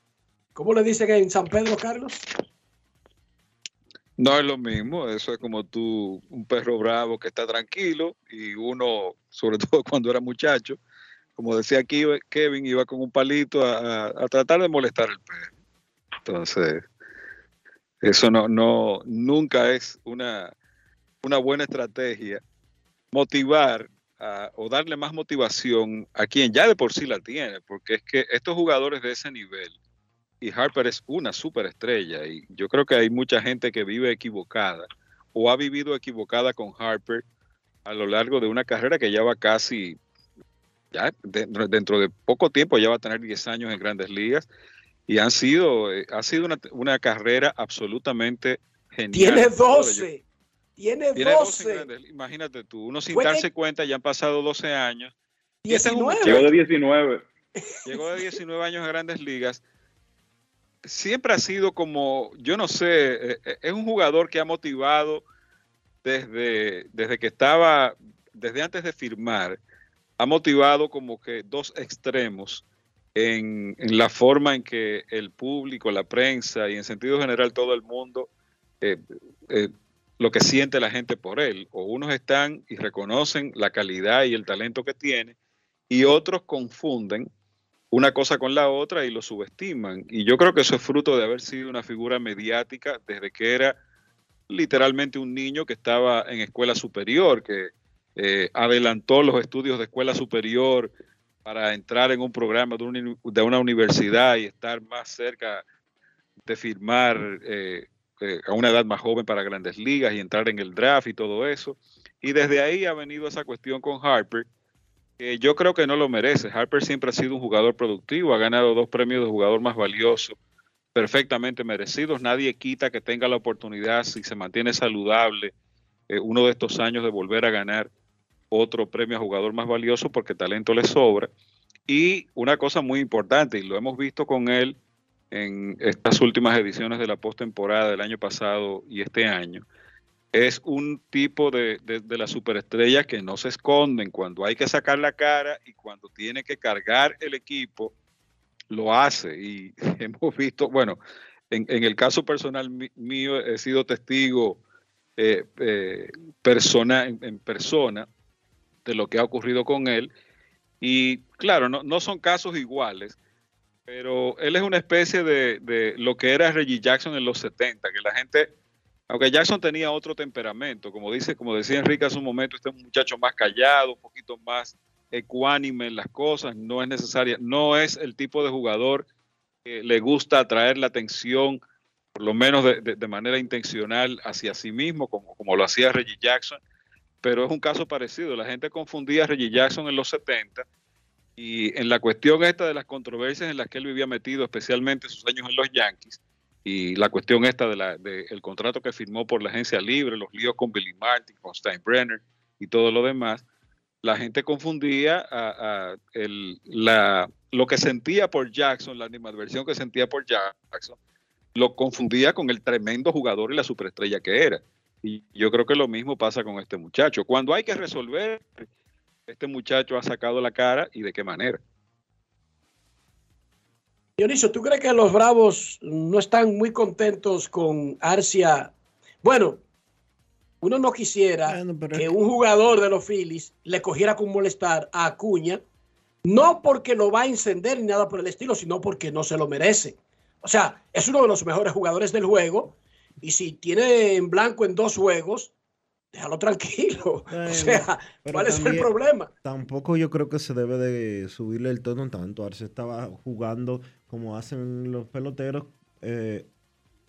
¿Cómo le dicen en San Pedro, Carlos? No es lo mismo, eso es como tú, un perro bravo que está tranquilo y uno, sobre <laughs> todo cuando era muchacho, como decía aquí Kevin, iba con un palito a, tratar de molestar al perro. Entonces, eso no, no, nunca es una, una buena estrategia motivar o darle más motivación a quien ya de por sí la tiene, porque es que estos jugadores de ese nivel, y Harper es una superestrella y yo creo que hay mucha gente que vive equivocada o ha vivido equivocada con Harper a lo largo de una carrera que ya va casi, ya dentro de poco tiempo ya va a tener 10 años en grandes ligas y han sido, eh, ha sido una, carrera absolutamente genial. Tiene 12. Tiene, 12. Imagínate tú, uno sin darse cuenta ya han pasado 12 años. 19. Llegó de 19. <laughs> Llegó de 19 años a grandes ligas siempre ha sido como, yo no sé, eh, eh, es un jugador que ha motivado desde, desde que estaba, desde antes de firmar, ha motivado como que dos extremos en, la forma en que el público, la prensa y en sentido general todo el mundo, eh, lo que siente la gente por él. O unos están y reconocen la calidad y el talento que tiene y otros confunden una cosa con la otra y lo subestiman. Y yo creo que eso es fruto de haber sido una figura mediática desde que era literalmente un niño que estaba en escuela superior, que eh, adelantó los estudios de escuela superior para entrar en un programa de una, universidad y estar más cerca de firmar eh, eh, a una edad más joven para grandes ligas y entrar en el draft y todo eso. Y desde ahí ha venido esa cuestión con Harper, yo creo que no lo merece. Harper siempre ha sido un jugador productivo, ha ganado dos premios de jugador más valioso, perfectamente merecidos. Nadie quita que tenga la oportunidad, si se mantiene saludable, eh, uno de estos años de volver a ganar otro premio a jugador más valioso porque talento le sobra. Y una cosa muy importante, y lo hemos visto con él en estas últimas ediciones de la postemporada del año pasado y este año, es un tipo de, de, la superestrella que no se esconden cuando hay que sacar la cara y cuando tiene que cargar el equipo, lo hace. Y <laughs> hemos visto, bueno, en, el caso personal mío he sido testigo eh, eh, persona, en, persona de lo que ha ocurrido con él. Y claro, no, no son casos iguales, pero él es una especie de, de lo que era Reggie Jackson en los 70, que la gente aunque Jackson tenía otro temperamento, como dice, como decía Enrique hace un momento, este es un muchacho más callado, un poquito más ecuánime en las cosas, no es necesaria, no es el tipo de jugador que le gusta atraer la atención, por lo menos de, manera intencional hacia sí mismo, como, como lo hacía Reggie Jackson, pero es un caso parecido. La gente confundía a Reggie Jackson en los 70 y en la cuestión esta de las controversias en las que él vivía metido, especialmente sus años en los Yankees, y la cuestión esta del de contrato que firmó por la agencia libre, los líos con Billy Martin, con Steinbrenner y todo lo demás, la gente confundía a, el, la, lo que sentía por Jackson, la animadversión que sentía por Jackson, lo confundía con el tremendo jugador y la superestrella que era. Y yo creo que lo mismo pasa con este muchacho. Cuando hay que resolver, este muchacho ha sacado la cara y de qué manera. Dionisio, ¿tú crees que los Bravos no están muy contentos con Arcia? Bueno, uno no quisiera que un jugador de los Phillies le cogiera con molestar a Acuña No porque lo va a encender ni nada por el estilo, sino porque no se lo merece. O sea, es uno de los mejores jugadores del juego. Y si tiene en blanco en dos juegos, déjalo tranquilo. <laughs> o sea, ¿cuál es el problema? Tampoco yo creo que se debe de subirle el tono tanto. Arce estaba jugando como hacen los peloteros eh,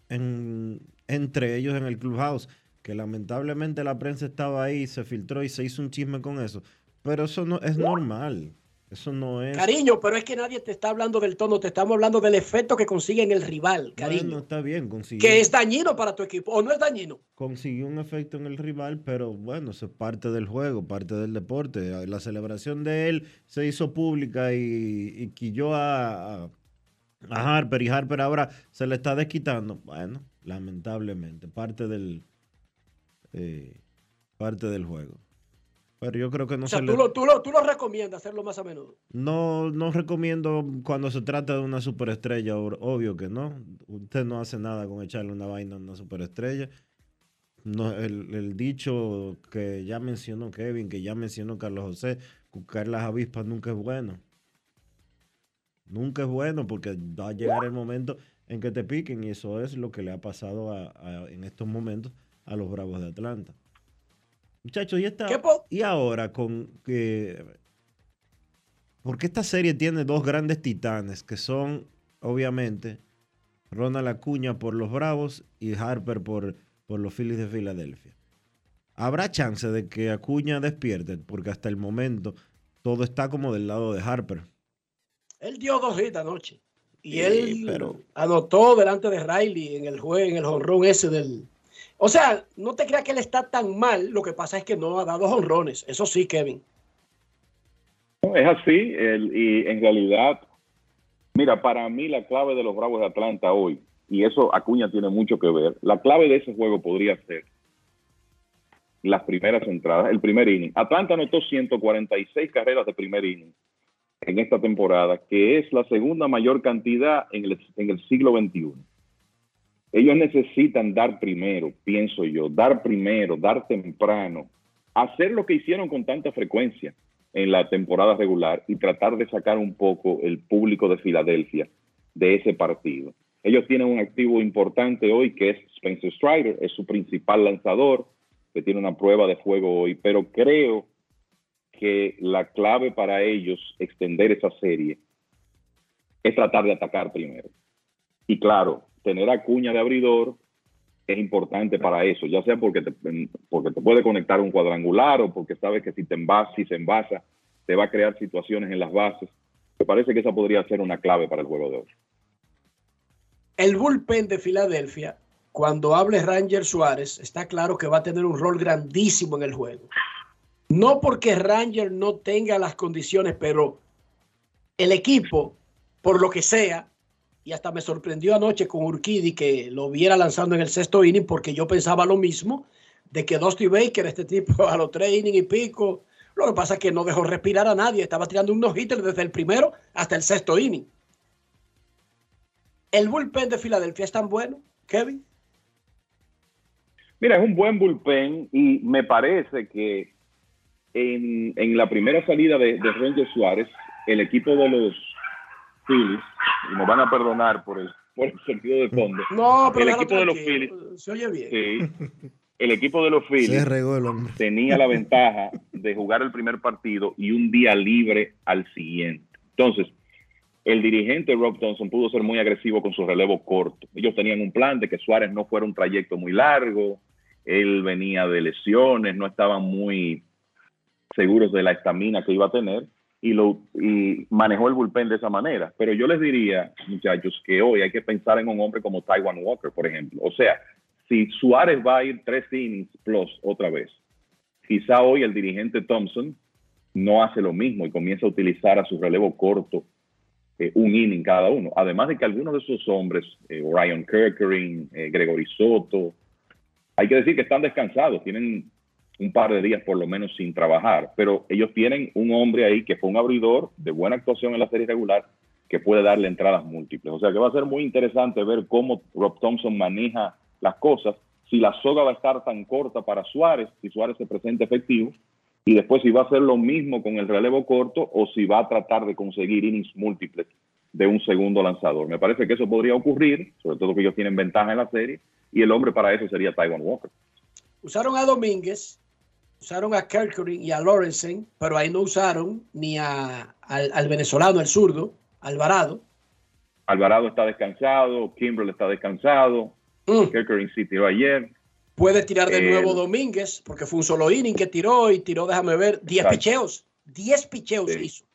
en, entre ellos en el clubhouse, que lamentablemente la prensa estaba ahí, se filtró y se hizo un chisme con eso. Pero eso no es normal. Eso no es. Cariño, pero es que nadie te está hablando del tono, te estamos hablando del efecto que consigue en el rival, cariño. No, está bien, consiguió. Que es dañino para tu equipo, o no es dañino. Consiguió un efecto en el rival, pero bueno, eso es parte del juego, parte del deporte. La celebración de él se hizo pública y, y quilló a, a, Harper, y Harper ahora se le está desquitando. Bueno, lamentablemente, parte del, eh, parte del juego. Pero yo creo que no o sea, se tú, le... lo, tú, lo, tú lo recomiendas hacerlo más a menudo. No, no recomiendo cuando se trata de una superestrella, obvio que no. Usted no hace nada con echarle una vaina a una superestrella. No, el, el dicho que ya mencionó Kevin, que ya mencionó Carlos José, buscar las avispas nunca es bueno. Nunca es bueno porque va a llegar el momento en que te piquen y eso es lo que le ha pasado a, a, en estos momentos a los Bravos de Atlanta. Muchachos, y, esta, y ahora con que... porque esta serie tiene dos grandes titanes que son, obviamente, Ronald Acuña por los Bravos y Harper por, por los Phillies de Filadelfia. ¿Habrá chance de que Acuña despierte? Porque hasta el momento todo está como del lado de Harper. Él dio dos hits anoche. Y sí, él pero... anotó delante de Riley en el juego, en el jonrón ese del, o sea, no te creas que él está tan mal, lo que pasa es que no ha dado honrones. Eso sí, Kevin. Es así, y en realidad, mira, para mí la clave de los Bravos de Atlanta hoy, y eso Acuña tiene mucho que ver, la clave de ese juego podría ser las primeras entradas, el primer inning. Atlanta anotó 146 carreras de primer inning en esta temporada, que es la segunda mayor cantidad en el, en el siglo XXI ellos necesitan dar primero, pienso yo, dar primero, dar temprano, hacer lo que hicieron con tanta frecuencia en la temporada regular y tratar de sacar un poco el público de Filadelfia de ese partido. Ellos tienen un activo importante hoy que es Spencer Strider, es su principal lanzador, que tiene una prueba de fuego hoy, pero creo que la clave para ellos extender esa serie es tratar de atacar primero. Y claro, tener a cuña de abridor es importante para eso, ya sea porque te, porque te puede conectar un cuadrangular o porque sabes que si te envasa, si se envasa, te va a crear situaciones en las bases. Me parece que esa podría ser una clave para el juego de hoy. El bullpen de Filadelfia, cuando hable Ranger Suárez, está claro que va a tener un rol grandísimo en el juego. No porque Ranger no tenga las condiciones, pero el equipo, por lo que sea, y hasta me sorprendió anoche con Urquidi que lo viera lanzando en el sexto inning porque yo pensaba lo mismo de que Dusty Baker, este tipo <laughs> a los tres innings y pico, lo que pasa es que no dejó respirar a nadie, estaba tirando unos hitters desde el primero hasta el sexto inning. ¿El bullpen de Filadelfia es tan bueno, Kevin? Mira, es un buen bullpen y me parece que en, en la primera salida de, de Ranger Suárez, el equipo de los Phillies, y nos van a perdonar por el, por el sentido de fondo. <laughs> No, pero el equipo de los Phillies. Se oye bien. Sí, el equipo de los Phillies tenía la ventaja de jugar el primer partido y un día libre al siguiente. Entonces, el dirigente Rob Thompson pudo ser muy agresivo con su relevo corto. Ellos tenían un plan de que Suárez no fuera un trayecto muy largo, él venía de lesiones, no estaban muy seguros de la estamina que iba a tener y, lo, y manejó el bullpen de esa manera. Pero yo les diría, muchachos, que hoy hay que pensar en un hombre como Taiwan Walker, por ejemplo. O sea, si Suárez va a ir tres innings plus otra vez, quizá hoy el dirigente Thompson no hace lo mismo y comienza a utilizar a su relevo corto eh, un inning cada uno. Además de que algunos de esos hombres, eh, Ryan Kirkering, eh, Gregory Soto, hay que decir que están descansados, tienen un par de días por lo menos sin trabajar, pero ellos tienen un hombre ahí que fue un abridor de buena actuación en la serie regular que puede darle entradas múltiples. O sea que va a ser muy interesante ver cómo Rob Thompson maneja las cosas, si la soga va a estar tan corta para Suárez, si Suárez se presenta efectivo, y después si va a hacer lo mismo con el relevo corto o si va a tratar de conseguir innings múltiples de un segundo lanzador. Me parece que eso podría ocurrir, sobre todo que ellos tienen ventaja en la serie, y el hombre para eso sería Taiwan Walker. Usaron a Domínguez, usaron a Kirkering y a Lorenzen, pero ahí no usaron ni a, al, al venezolano, el zurdo, Alvarado. Alvarado está descansado, Kimbrel está descansado, Mm. Kirkering sí tiró ayer. Puede tirar de Eh, nuevo Domínguez, porque fue un solo inning que tiró y tiró, déjame ver, 10 Exacto. picheos. 10 picheos Sí. hizo.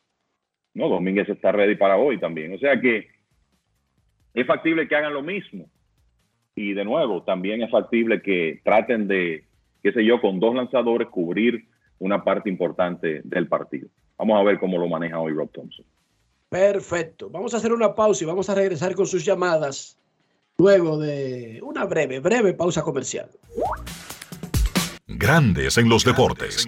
No, Domínguez está ready para hoy también. O sea que es factible que hagan lo mismo. Y de nuevo, también es factible que traten de, qué sé yo, con dos lanzadores cubrir una parte importante del partido. Vamos a ver cómo lo maneja hoy Rob Thompson. Perfecto. Vamos a hacer una pausa y vamos a regresar con sus llamadas luego de una breve, breve pausa comercial. Grandes en los deportes.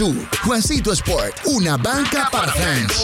Juancito Sport, una banca para fans.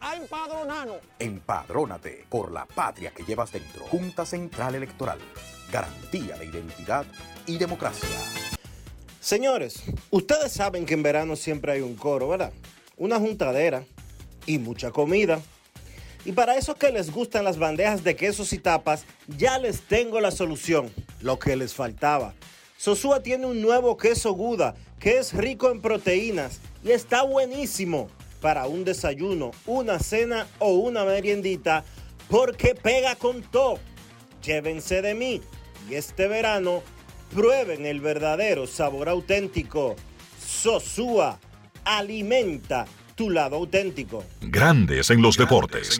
a empadronarnos. Empadrónate por la patria que llevas dentro. Junta Central Electoral. Garantía de identidad y democracia. Señores, ustedes saben que en verano siempre hay un coro, ¿verdad? Una juntadera y mucha comida. Y para esos que les gustan las bandejas de quesos y tapas, ya les tengo la solución, lo que les faltaba. Sosúa tiene un nuevo queso Guda que es rico en proteínas y está buenísimo para un desayuno, una cena o una meriendita porque pega con todo. Llévense de mí y este verano prueben el verdadero sabor auténtico. Sosúa alimenta tu lado auténtico. Grandes en los deportes.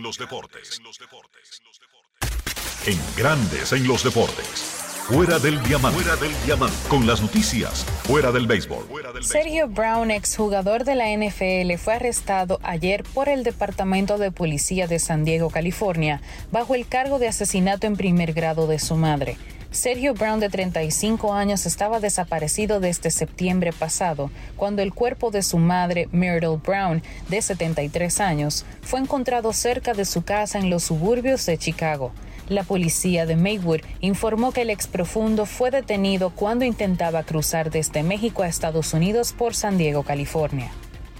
En Grandes en los deportes. Fuera del diamante. Fuera del diamante. Con las noticias. Fuera del béisbol. Sergio Brown, exjugador de la NFL, fue arrestado ayer por el Departamento de Policía de San Diego, California, bajo el cargo de asesinato en primer grado de su madre. Sergio Brown, de 35 años, estaba desaparecido desde septiembre pasado, cuando el cuerpo de su madre, Myrtle Brown, de 73 años, fue encontrado cerca de su casa en los suburbios de Chicago. La policía de Maywood informó que el ex profundo fue detenido cuando intentaba cruzar desde México a Estados Unidos por San Diego, California.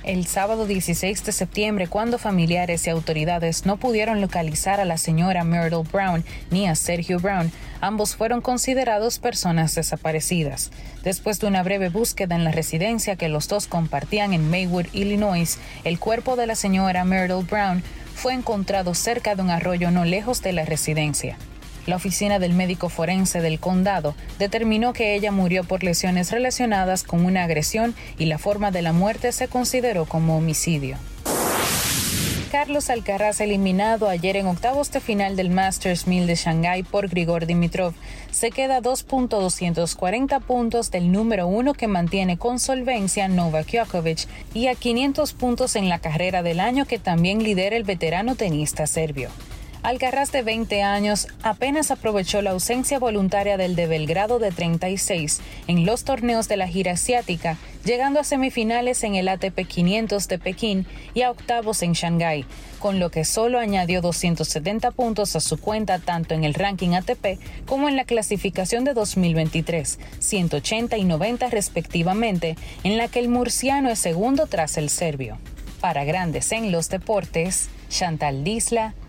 El sábado 16 de septiembre, cuando familiares y autoridades no pudieron localizar a la señora Myrtle Brown ni a Sergio Brown, ambos fueron considerados personas desaparecidas. Después de una breve búsqueda en la residencia que los dos compartían en Maywood, Illinois, el cuerpo de la señora Myrtle Brown fue encontrado cerca de un arroyo no lejos de la residencia. La oficina del médico forense del condado determinó que ella murió por lesiones relacionadas con una agresión y la forma de la muerte se consideró como homicidio. Carlos Alcaraz eliminado ayer en octavos de final del Masters 1000 de Shanghái por Grigor Dimitrov, se queda a 2.240 puntos del número uno que mantiene con solvencia Novak Djokovic y a 500 puntos en la carrera del año que también lidera el veterano tenista serbio. Alcaraz de 20 años apenas aprovechó la ausencia voluntaria del de Belgrado de 36 en los torneos de la gira asiática, llegando a semifinales en el ATP 500 de Pekín y a octavos en Shanghái, con lo que solo añadió 270 puntos a su cuenta tanto en el ranking ATP como en la clasificación de 2023, 180 y 90 respectivamente, en la que el murciano es segundo tras el serbio. Para grandes en los deportes, Chantal Disla,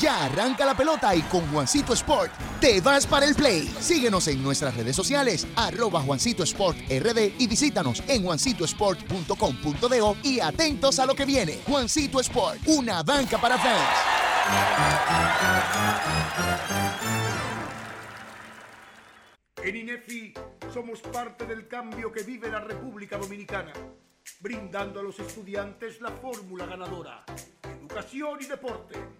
Ya arranca la pelota y con Juancito Sport te vas para el play. Síguenos en nuestras redes sociales, arroba Juancito Sport RD y visítanos en juancitosport.com.de y atentos a lo que viene. Juancito Sport, una banca para fans. En INEFI somos parte del cambio que vive la República Dominicana, brindando a los estudiantes la fórmula ganadora, educación y deporte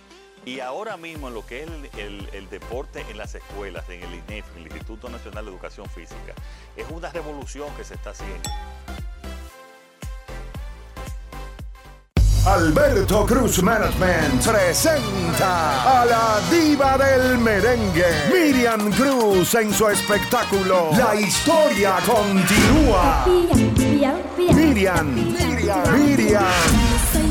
Y ahora mismo en lo que es el, deporte en las escuelas, en el INEF, el Instituto Nacional de Educación Física, es una revolución que se está haciendo. Alberto Cruz Management presenta a la diva del merengue, Miriam Cruz en su espectáculo. La historia continúa. Miriam, Miriam, Miriam. Miriam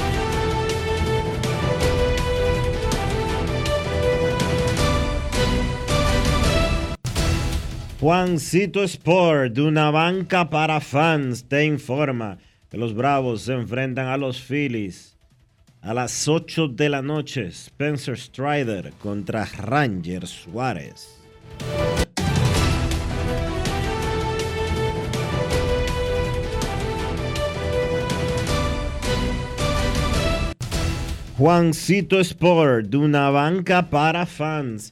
Juancito Sport, de una banca para fans, te informa que los Bravos se enfrentan a los Phillies a las 8 de la noche. Spencer Strider contra Ranger Suárez. Juancito Sport, de una banca para fans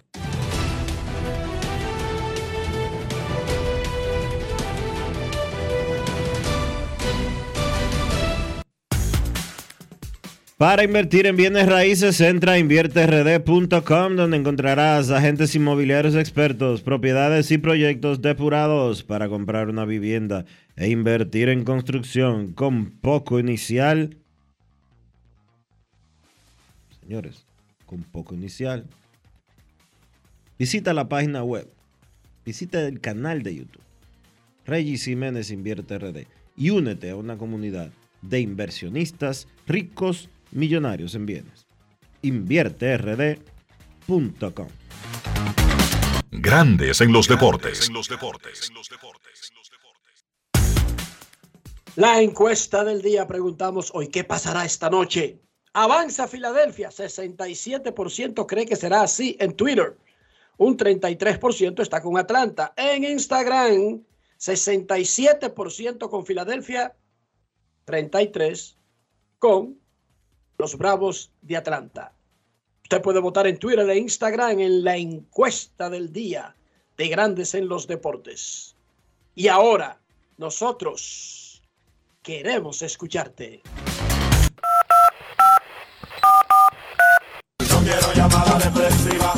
Para invertir en bienes raíces, entra a invierterd.com donde encontrarás agentes inmobiliarios expertos, propiedades y proyectos depurados para comprar una vivienda e invertir en construcción con poco inicial. Señores, con poco inicial. Visita la página web, visita el canal de YouTube. Regis Jiménez Invierte RD y únete a una comunidad de inversionistas ricos millonarios en bienes. InvierteRD.com. Grandes en los deportes. La encuesta del día preguntamos hoy, ¿qué pasará esta noche? Avanza Filadelfia, 67% cree que será así en Twitter. Un 33% está con Atlanta. En Instagram, 67% con Filadelfia, 33% con los Bravos de Atlanta. Usted puede votar en Twitter e Instagram en la encuesta del día de Grandes en los Deportes. Y ahora, nosotros queremos escucharte. No quiero llamada depresiva.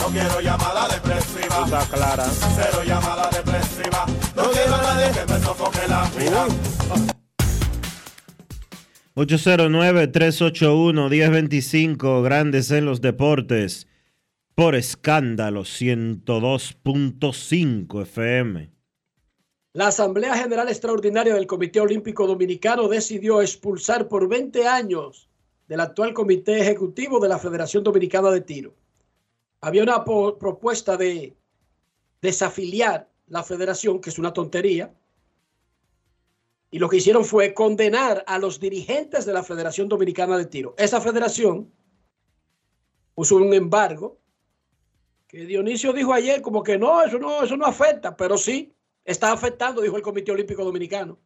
No quiero llamada depresiva. Está clara. Cero llamada depresiva. No quiero a nadie que me sofoque la vida. 809-381-1025, Grandes en los Deportes, por escándalo 102.5 FM. La Asamblea General Extraordinaria del Comité Olímpico Dominicano decidió expulsar por 20 años del actual Comité Ejecutivo de la Federación Dominicana de Tiro. Había una propuesta de desafiliar la federación, que es una tontería, y lo que hicieron fue condenar a los dirigentes de la Federación Dominicana de Tiro. Esa federación puso un embargo que Dionisio dijo ayer como que no, eso no, eso no afecta, pero sí está afectando, dijo el Comité Olímpico Dominicano.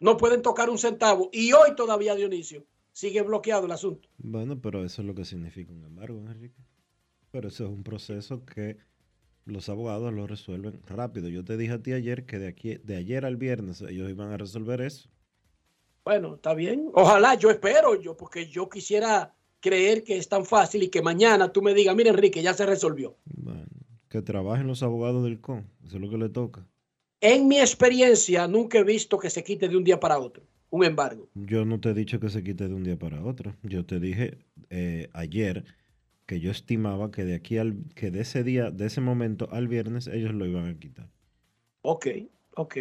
No pueden tocar un centavo y hoy todavía Dionisio sigue bloqueado el asunto. Bueno, pero eso es lo que significa un embargo, Enrique. Pero eso es un proceso que los abogados lo resuelven rápido. Yo te dije a ti ayer que de aquí, de ayer al viernes ellos iban a resolver eso. Bueno, está bien. Ojalá, yo espero, yo, porque yo quisiera creer que es tan fácil y que mañana tú me digas, mira Enrique, ya se resolvió. Que trabajen los abogados del CON. Eso es lo que le toca. En mi experiencia, nunca he visto que se quite de un día para otro un embargo. Yo no te he dicho que se quite de un día para otro. Yo te dije eh, ayer que yo estimaba que de aquí al que de ese día, de ese momento al viernes, ellos lo iban a quitar. Ok, ok.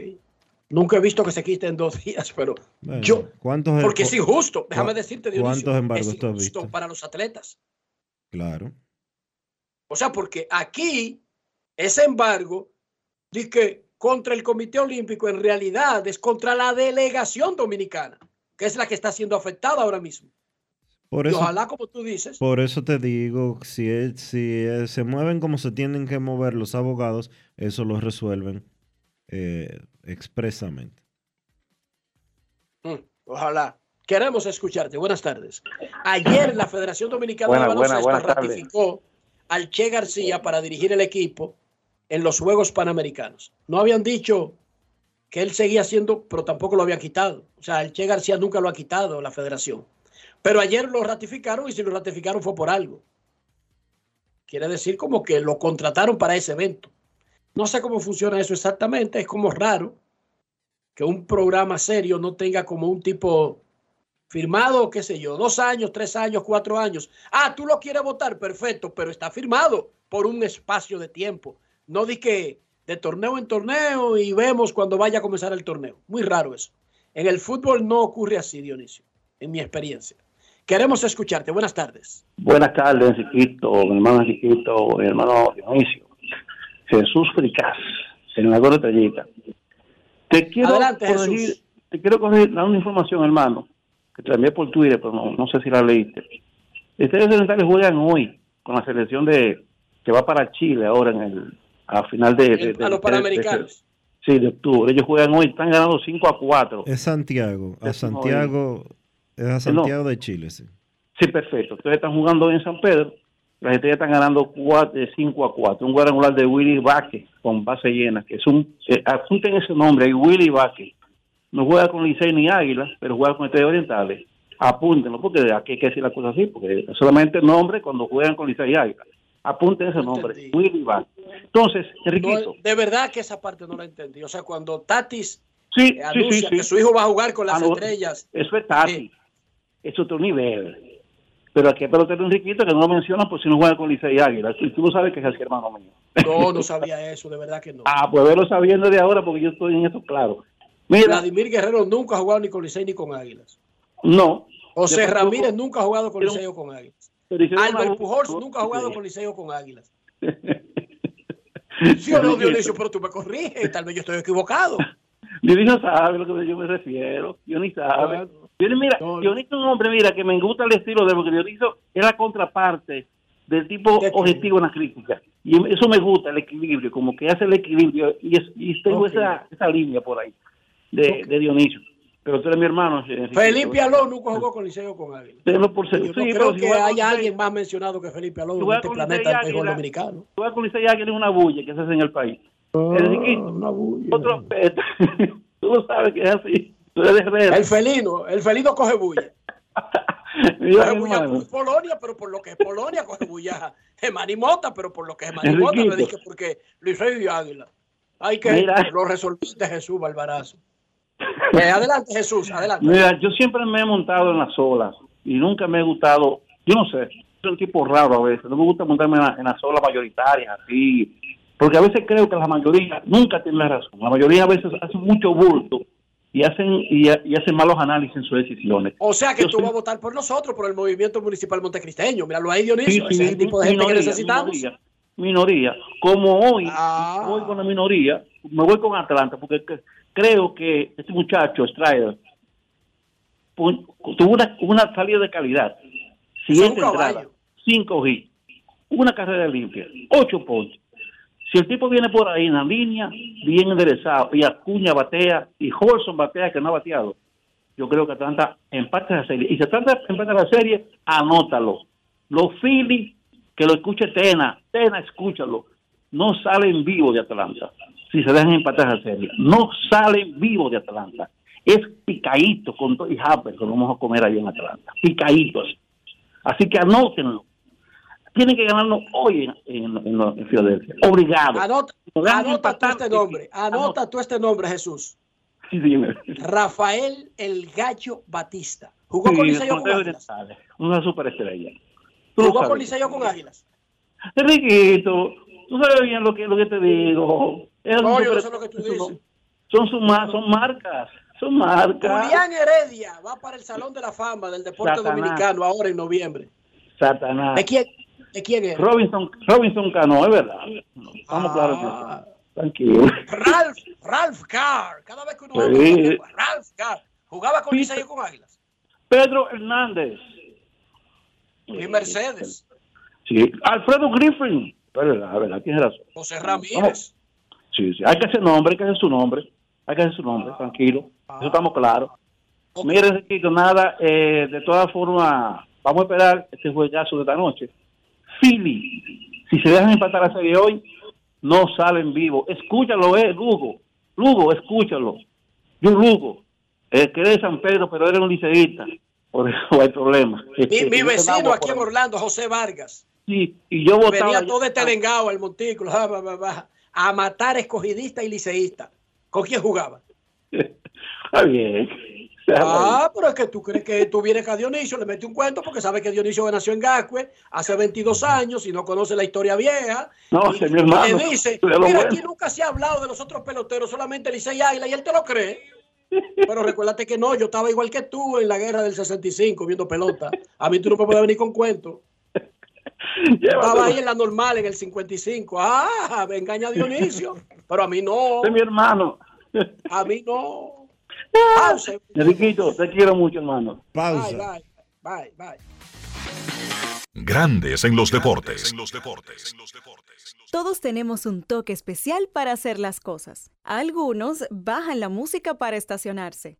Nunca he visto que se quite en dos <laughs> días, pero Bueno, yo, ¿cuántos, porque es injusto, déjame decirte, Dionisio, ¿Cuántos embargos es tú has injusto visto? para los atletas. Claro. O sea, porque aquí ese embargo dice que contra el Comité Olímpico en realidad es contra la delegación dominicana, que es la que está siendo afectada ahora mismo. Por y eso, ojalá, como tú dices, por eso te digo, si, es- si es- se mueven como se tienen que mover los abogados, eso lo resuelven eh, expresamente. mm, ojalá. Queremos escucharte. Buenas tardes. Ayer la Federación Dominicana Buena, de Baloncesto ratificó al Che García para dirigir el equipo en los Juegos Panamericanos. No habían dicho que él seguía siendo, pero tampoco lo habían quitado. O sea, el Che García nunca lo ha quitado la federación. Pero ayer lo ratificaron y si lo ratificaron fue por algo. Quiere decir como que lo contrataron para ese evento. No sé cómo funciona eso exactamente, es como raro que un programa serio no tenga como un tipo firmado, qué sé yo, dos años, tres años, cuatro años. Ah, tú lo quieres votar, perfecto, pero está firmado por un espacio de tiempo. No di que de torneo en torneo y vemos cuando vaya a comenzar el torneo. Muy raro eso. En el fútbol no ocurre así, Dionisio, en mi experiencia. Queremos escucharte. Buenas tardes. Buenas tardes, Enriquito, mi hermano Enriquito, mi hermano Dionisio. Jesús Fricás, senador de Tallita. Te quiero Adelante, corregir, Jesús. te quiero corregir, dar una información, hermano, que te la envié por Twitter, pero no, no sé si la leíste. Ustedes centrales juegan hoy con la selección de que va para Chile ahora en el a final de, de- de- a los Panamericanos. de- sí, de octubre. Ellos juegan hoy, están ganando 5 a 4. Es Santiago. A Santiago, es a No. Santiago de Chile, sí. Sí, perfecto. Ustedes están jugando hoy en San Pedro. Las estrellas están ganando 5 a 4. Un cuadrangular de Willy Vázquez con base llena, que es un. Eh, apunten ese nombre, ahí, Willy Vázquez. No juega con Licey ni Águila, pero juega con Estrellas Orientales. apúntenlo, porque aquí hay que decir las cosas así, porque solamente nombre cuando juegan con Licey y Águila. Apunten ese nombre, Willy Vázquez. Entonces, Enriquito. No, de verdad que esa parte no la entendí. O sea, cuando Tatis Sí, eh, anuncia que su hijo va a jugar con las Ah, no, estrellas. Eso es Tati. Es otro nivel. Pero aquí hay pelotero Enriquito que no lo mencionan por si no juega con Licey y Águila. Tú, tú lo sabes que es así, hermano mío. No, no sabía eso, de verdad que no. Ah, pues verlo sabiendo de ahora porque yo estoy en esto claro. Mira, Vladimir Guerrero nunca ha jugado ni con Licey ni con Águilas. no. José Después Ramírez nunca ha jugado con Licey o con Águilas. una- Albert Pujols no, nunca ha jugado con Licey o con Águilas. Sí o no, Dionisio, pero tú me corriges, tal vez yo estoy equivocado. <laughs> Dionisio sabe a lo que yo me refiero. Dionisio sabe. Dionisio, mira, Dionisio es un hombre, mira, que me gusta el estilo de él, porque Dionisio es la contraparte del tipo objetivo en la crítica. Y eso me gusta, el equilibrio, como que hace el equilibrio. Y, es- y tengo Ok. esa, esa línea por ahí de, de Dionisio. Pero tú eres mi hermano. eh, Felipe Alón nunca jugó con Licey o con Águilas. Tenlo por seguro. Yo no Sí, creo pero si que haya alguien más mencionado que Felipe Alón si en este planeta del Águila, dominicano. juega con Licey y Águila es una bulla que se hace en el país. Ah, Enriquito, otro aspecto. <laughs> tú lo sabes que es así. El felino, el felino coge bulla. <laughs> Mi bulla por Polonia, pero por lo que es Polonia, coge bulla Gemani Mota, pero por lo que es Gemani Mota, Enriquito. le dije porque Licey y Águila. Hay que Mira. lo resolviste Jesús Balbarazo. Eh, adelante, Jesús, adelante. Mira, yo siempre me he montado en las olas y nunca me he gustado, yo no sé, soy un tipo raro a veces, no me gusta montarme en, la- en las olas mayoritarias así, porque a veces creo que la mayoría nunca tiene la razón, la mayoría a veces hacen mucho bulto y hacen y, y hacen malos análisis en sus decisiones. O sea que Yo tú soy- vas a votar por nosotros, por el movimiento municipal montecristeño. Míralo ahí, Sí, Dionisio. sí, Ese es el tipo de gente que necesitamos. Minoría, minoría. Como hoy Ah. voy con la minoría, me voy con Atlanta, porque que- creo que este muchacho, Strider, tuvo una, una salida de calidad. Entradas, caballo. cinco hits, una carrera limpia, ocho puntos. Si el tipo viene por ahí en la línea, bien enderezado, y Acuña batea, y Holson batea que no ha bateado, yo creo que Atlanta empata la serie. Y si Atlanta empata la serie, anótalo. Los Phillies, que lo escuche Tena, Tena, escúchalo. No salen vivos de Atlanta si se dejan empatar la serie. No salen vivos de Atlanta. Es picadito con todo y Harper que lo vamos a comer ahí en Atlanta. Picaditos. Así que anótenlo. Tienen que ganarlo hoy en, en, en- Filadelfia. Obligado. Anota, anota tú este nombre. Anota tú este nombre, Jesús. Sí, dime. Rafael El Gallo Batista. ¿Jugó con Sí, Licey o con Águilas? Una superestrella. Tú ¿Jugó con sabes. Licey o con Águilas? Enriquito, tú sabes bien lo que, lo que te digo. Es No, yo no sé lo que tú dices. Son, son marcas. Son marcas. Julián Heredia va para el Salón de la Fama del Deporte Satanás. Dominicano ahora en noviembre. Satanás. ¿De quién, ¿De quién es? Robinson, Robinson Cano, es verdad. Estamos Ah. claros. eso. Tranquilo. Ralph, Ralph Carr. Cada vez que uno Sí. habla, Ralph Carr. ¿Jugaba con Licey con Águilas? Pedro Hernández. Y Mercedes. Sí. Alfredo Griffin. Verdad, es verdad, tienes razón. José Ramírez. Sí, sí. Hay que hacer nombre, hay que hacer su nombre. Hay que hacer su nombre, tranquilo. Eso estamos claros. Mire, Enriquito, nada, eh, de todas formas, vamos a esperar este juegazo de esta noche. Philly, si se dejan empatar la serie hoy, no salen vivos. Escúchalo, eh, Lugo. Lugo, escúchalo. Yo, Lugo, eh, que eres de San Pedro, pero eres un liceísta. Por eso <laughs> hay problema. Mi, mi vecino aquí en. Orlando, José Vargas. Sí, y yo votaba. Venía todo este dengado al montículo ja, va, va, va, a matar escogidista y liceísta. ¿Con quién jugaba? <laughs> Está bien. Ah, pero es que tú crees que tú vienes acá a Dionisio, le metes un cuento porque sabes que Dionisio nació en Gascue hace 22 años y no conoce la historia vieja. No, y, mi hermano. te dice, De mira, bueno. aquí nunca se ha hablado de los otros peloteros, solamente Licey Águila, y él te lo cree. Pero recuérdate que no, yo estaba igual que tú en la guerra del 65 viendo pelota. A mí tú no me puedes venir con cuentos. <laughs> Estaba ahí en la normal en el 55. Ah, me engaña Dionisio. Pero a mí no. Es mi hermano. A mí no. Pausa. Enriquito, te quiero mucho, hermano. Bye, bye, bye, bye. Grandes en los deportes. Todos tenemos un toque especial para hacer las cosas. Algunos bajan la música para estacionarse.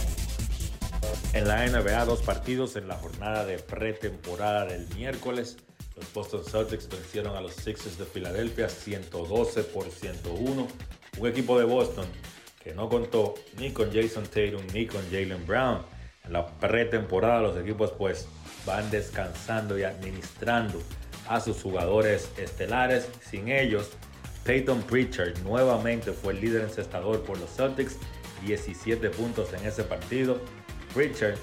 En la NBA, dos partidos en la jornada de pretemporada del miércoles. Los Boston Celtics vencieron a los Sixers de Filadelfia 112 por 101. Un equipo de Boston que no contó ni con Jason Tatum ni con Jalen Brown. En la pretemporada los equipos pues van descansando y administrando a sus jugadores estelares. Sin ellos, Peyton Pritchard nuevamente fue el líder encestador por los Celtics, 17 puntos en ese partido. Richard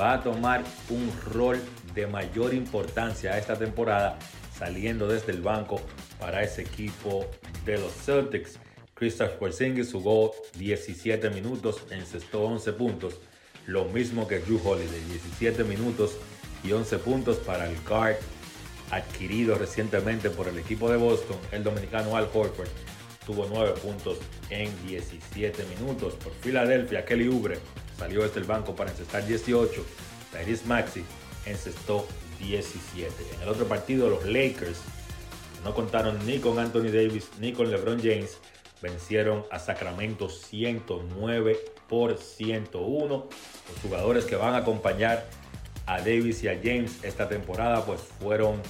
va a tomar un rol de mayor importancia esta temporada saliendo desde el banco para ese equipo de los Celtics. Christoph Porzingis jugó 17 minutos, encestó 11 puntos, lo mismo que Drew Holiday, 17 minutos y 11 puntos para el guard adquirido recientemente por el equipo de Boston, el dominicano Al Horford tuvo 9 puntos en 17 minutos. Por Filadelfia, Kelly Oubre salió desde el banco para encestar 18. Tyrese Maxi encestó 17. En el otro partido, los Lakers no contaron ni con Anthony Davis ni con LeBron James. Vencieron a Sacramento 109 por 101. Los jugadores que van a acompañar a Davis y a James esta temporada pues fueron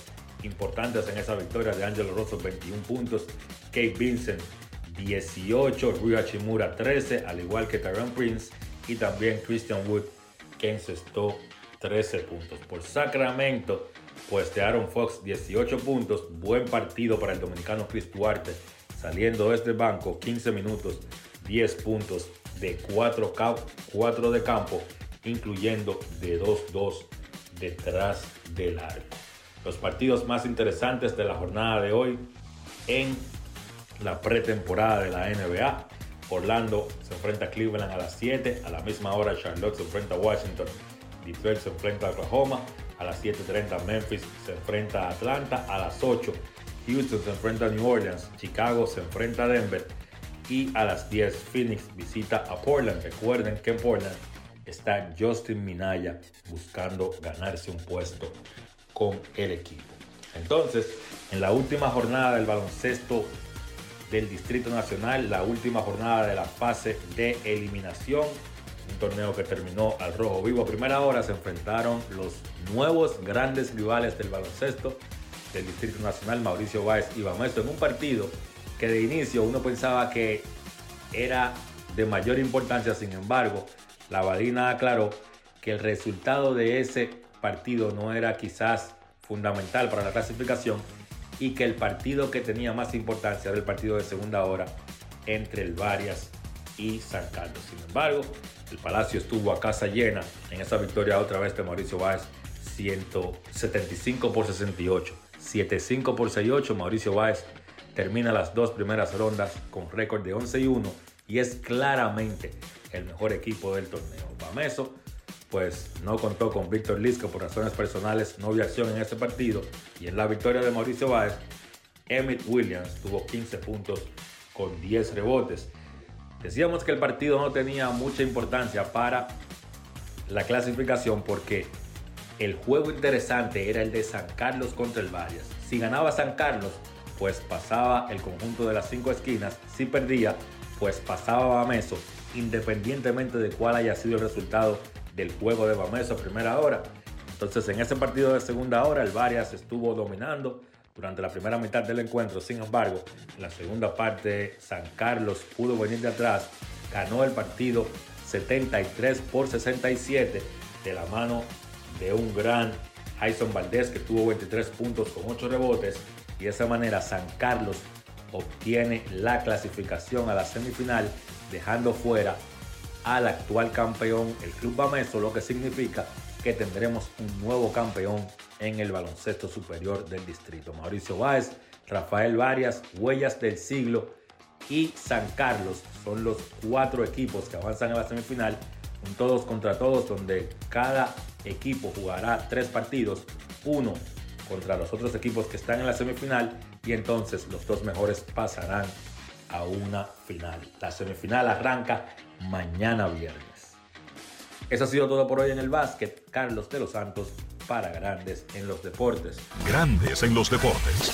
importantes en esa victoria de Angelo Rosso 21 puntos, Kate Vincent 18, Rui Hachimura 13, al igual que Tyron Prince y también Christian Wood que encestó 13 puntos. Por Sacramento, pues de Aaron Fox 18 puntos, buen partido para el dominicano Chris Duarte, saliendo desde el banco 15 minutos, 10 puntos de 4, 4 de campo, incluyendo de 2-2 detrás del arco. Los partidos más interesantes de la jornada de hoy en la pretemporada de la NBA. Orlando se enfrenta a Cleveland a las 7. A la misma hora Charlotte se enfrenta a Washington. Detroit se enfrenta a Oklahoma. A las 7.30 Memphis se enfrenta a Atlanta. A las 8 Houston se enfrenta a New Orleans. Chicago se enfrenta a Denver. Y a las 10 Phoenix visita a Portland. Recuerden que en Portland está Justin Minaya buscando ganarse un puesto con el equipo. Entonces, en la última jornada del baloncesto del Distrito Nacional, la última jornada de la fase de eliminación. Un torneo que terminó al rojo vivo. A primera hora se enfrentaron los nuevos grandes rivales del baloncesto del Distrito Nacional, Mauricio Báez y Bamesto, en un partido que de inicio uno pensaba que era de mayor importancia. Sin embargo, la Badina aclaró que el resultado de ese partido no era quizás fundamental para la clasificación y que el partido que tenía más importancia era el partido de segunda hora entre el Varias y San Carlos. Sin embargo, el Palacio estuvo a casa llena en esa victoria otra vez de Mauricio Báez, 175 por 68. 7-5 por 6-8, Mauricio Báez termina las dos primeras rondas con récord de 11 y 1 y es claramente el mejor equipo del torneo. Bameso pues no contó con Víctor Liz, que por razones personales no vio acción en ese partido. Y en la victoria de Mauricio Báez, Emmett Williams tuvo 15 puntos con 10 rebotes. Decíamos que el partido no tenía mucha importancia para la clasificación porque el juego interesante era el de San Carlos contra el Varias. Si ganaba San Carlos, pues pasaba el conjunto de las cinco esquinas. Si perdía, pues pasaba Bameso, independientemente de cuál haya sido el resultado del juego de Bameso primera hora. Entonces, en ese partido de segunda hora, el Varias estuvo dominando durante la primera mitad del encuentro. Sin embargo, en la segunda parte, San Carlos pudo venir de atrás, ganó el partido 73 por 67 de la mano de un gran Jason Valdés que tuvo 23 puntos con 8 rebotes y de esa manera San Carlos obtiene la clasificación a la semifinal dejando fuera al actual campeón, el Club Bameso, lo que significa que tendremos un nuevo campeón en el baloncesto superior del distrito. Mauricio Báez, Rafael Varias, Huellas del Siglo y San Carlos son los cuatro equipos que avanzan a la semifinal, un todos contra todos, donde cada equipo jugará tres partidos, uno contra los otros equipos que están en la semifinal y entonces los dos mejores pasarán a una final. La semifinal arranca mañana viernes. Eso ha sido todo por hoy en el básquet. Carlos de los Santos para Grandes en los Deportes. Grandes en los Deportes.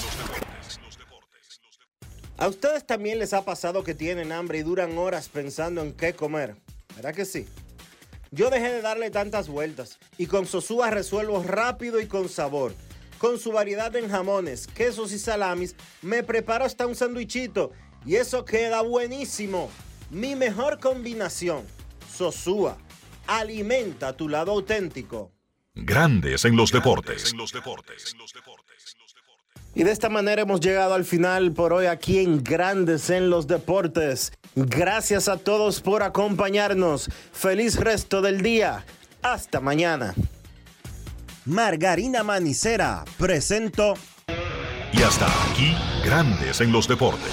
¿A ustedes también les ha pasado que tienen hambre y duran horas pensando en qué comer? ¿Verdad que sí? Yo dejé de darle tantas vueltas y con Sosúa resuelvo rápido y con sabor. Con su variedad en jamones, quesos y salamis, me preparo hasta un sandwichito y eso queda buenísimo. Mi mejor combinación, Sosúa, alimenta tu lado auténtico. Grandes en los deportes. Y de esta manera hemos llegado al final por hoy aquí en Grandes en los Deportes. Gracias a todos por acompañarnos. Feliz resto del día. Hasta mañana. Margarina Manicera presento. Y hasta aquí, Grandes en los Deportes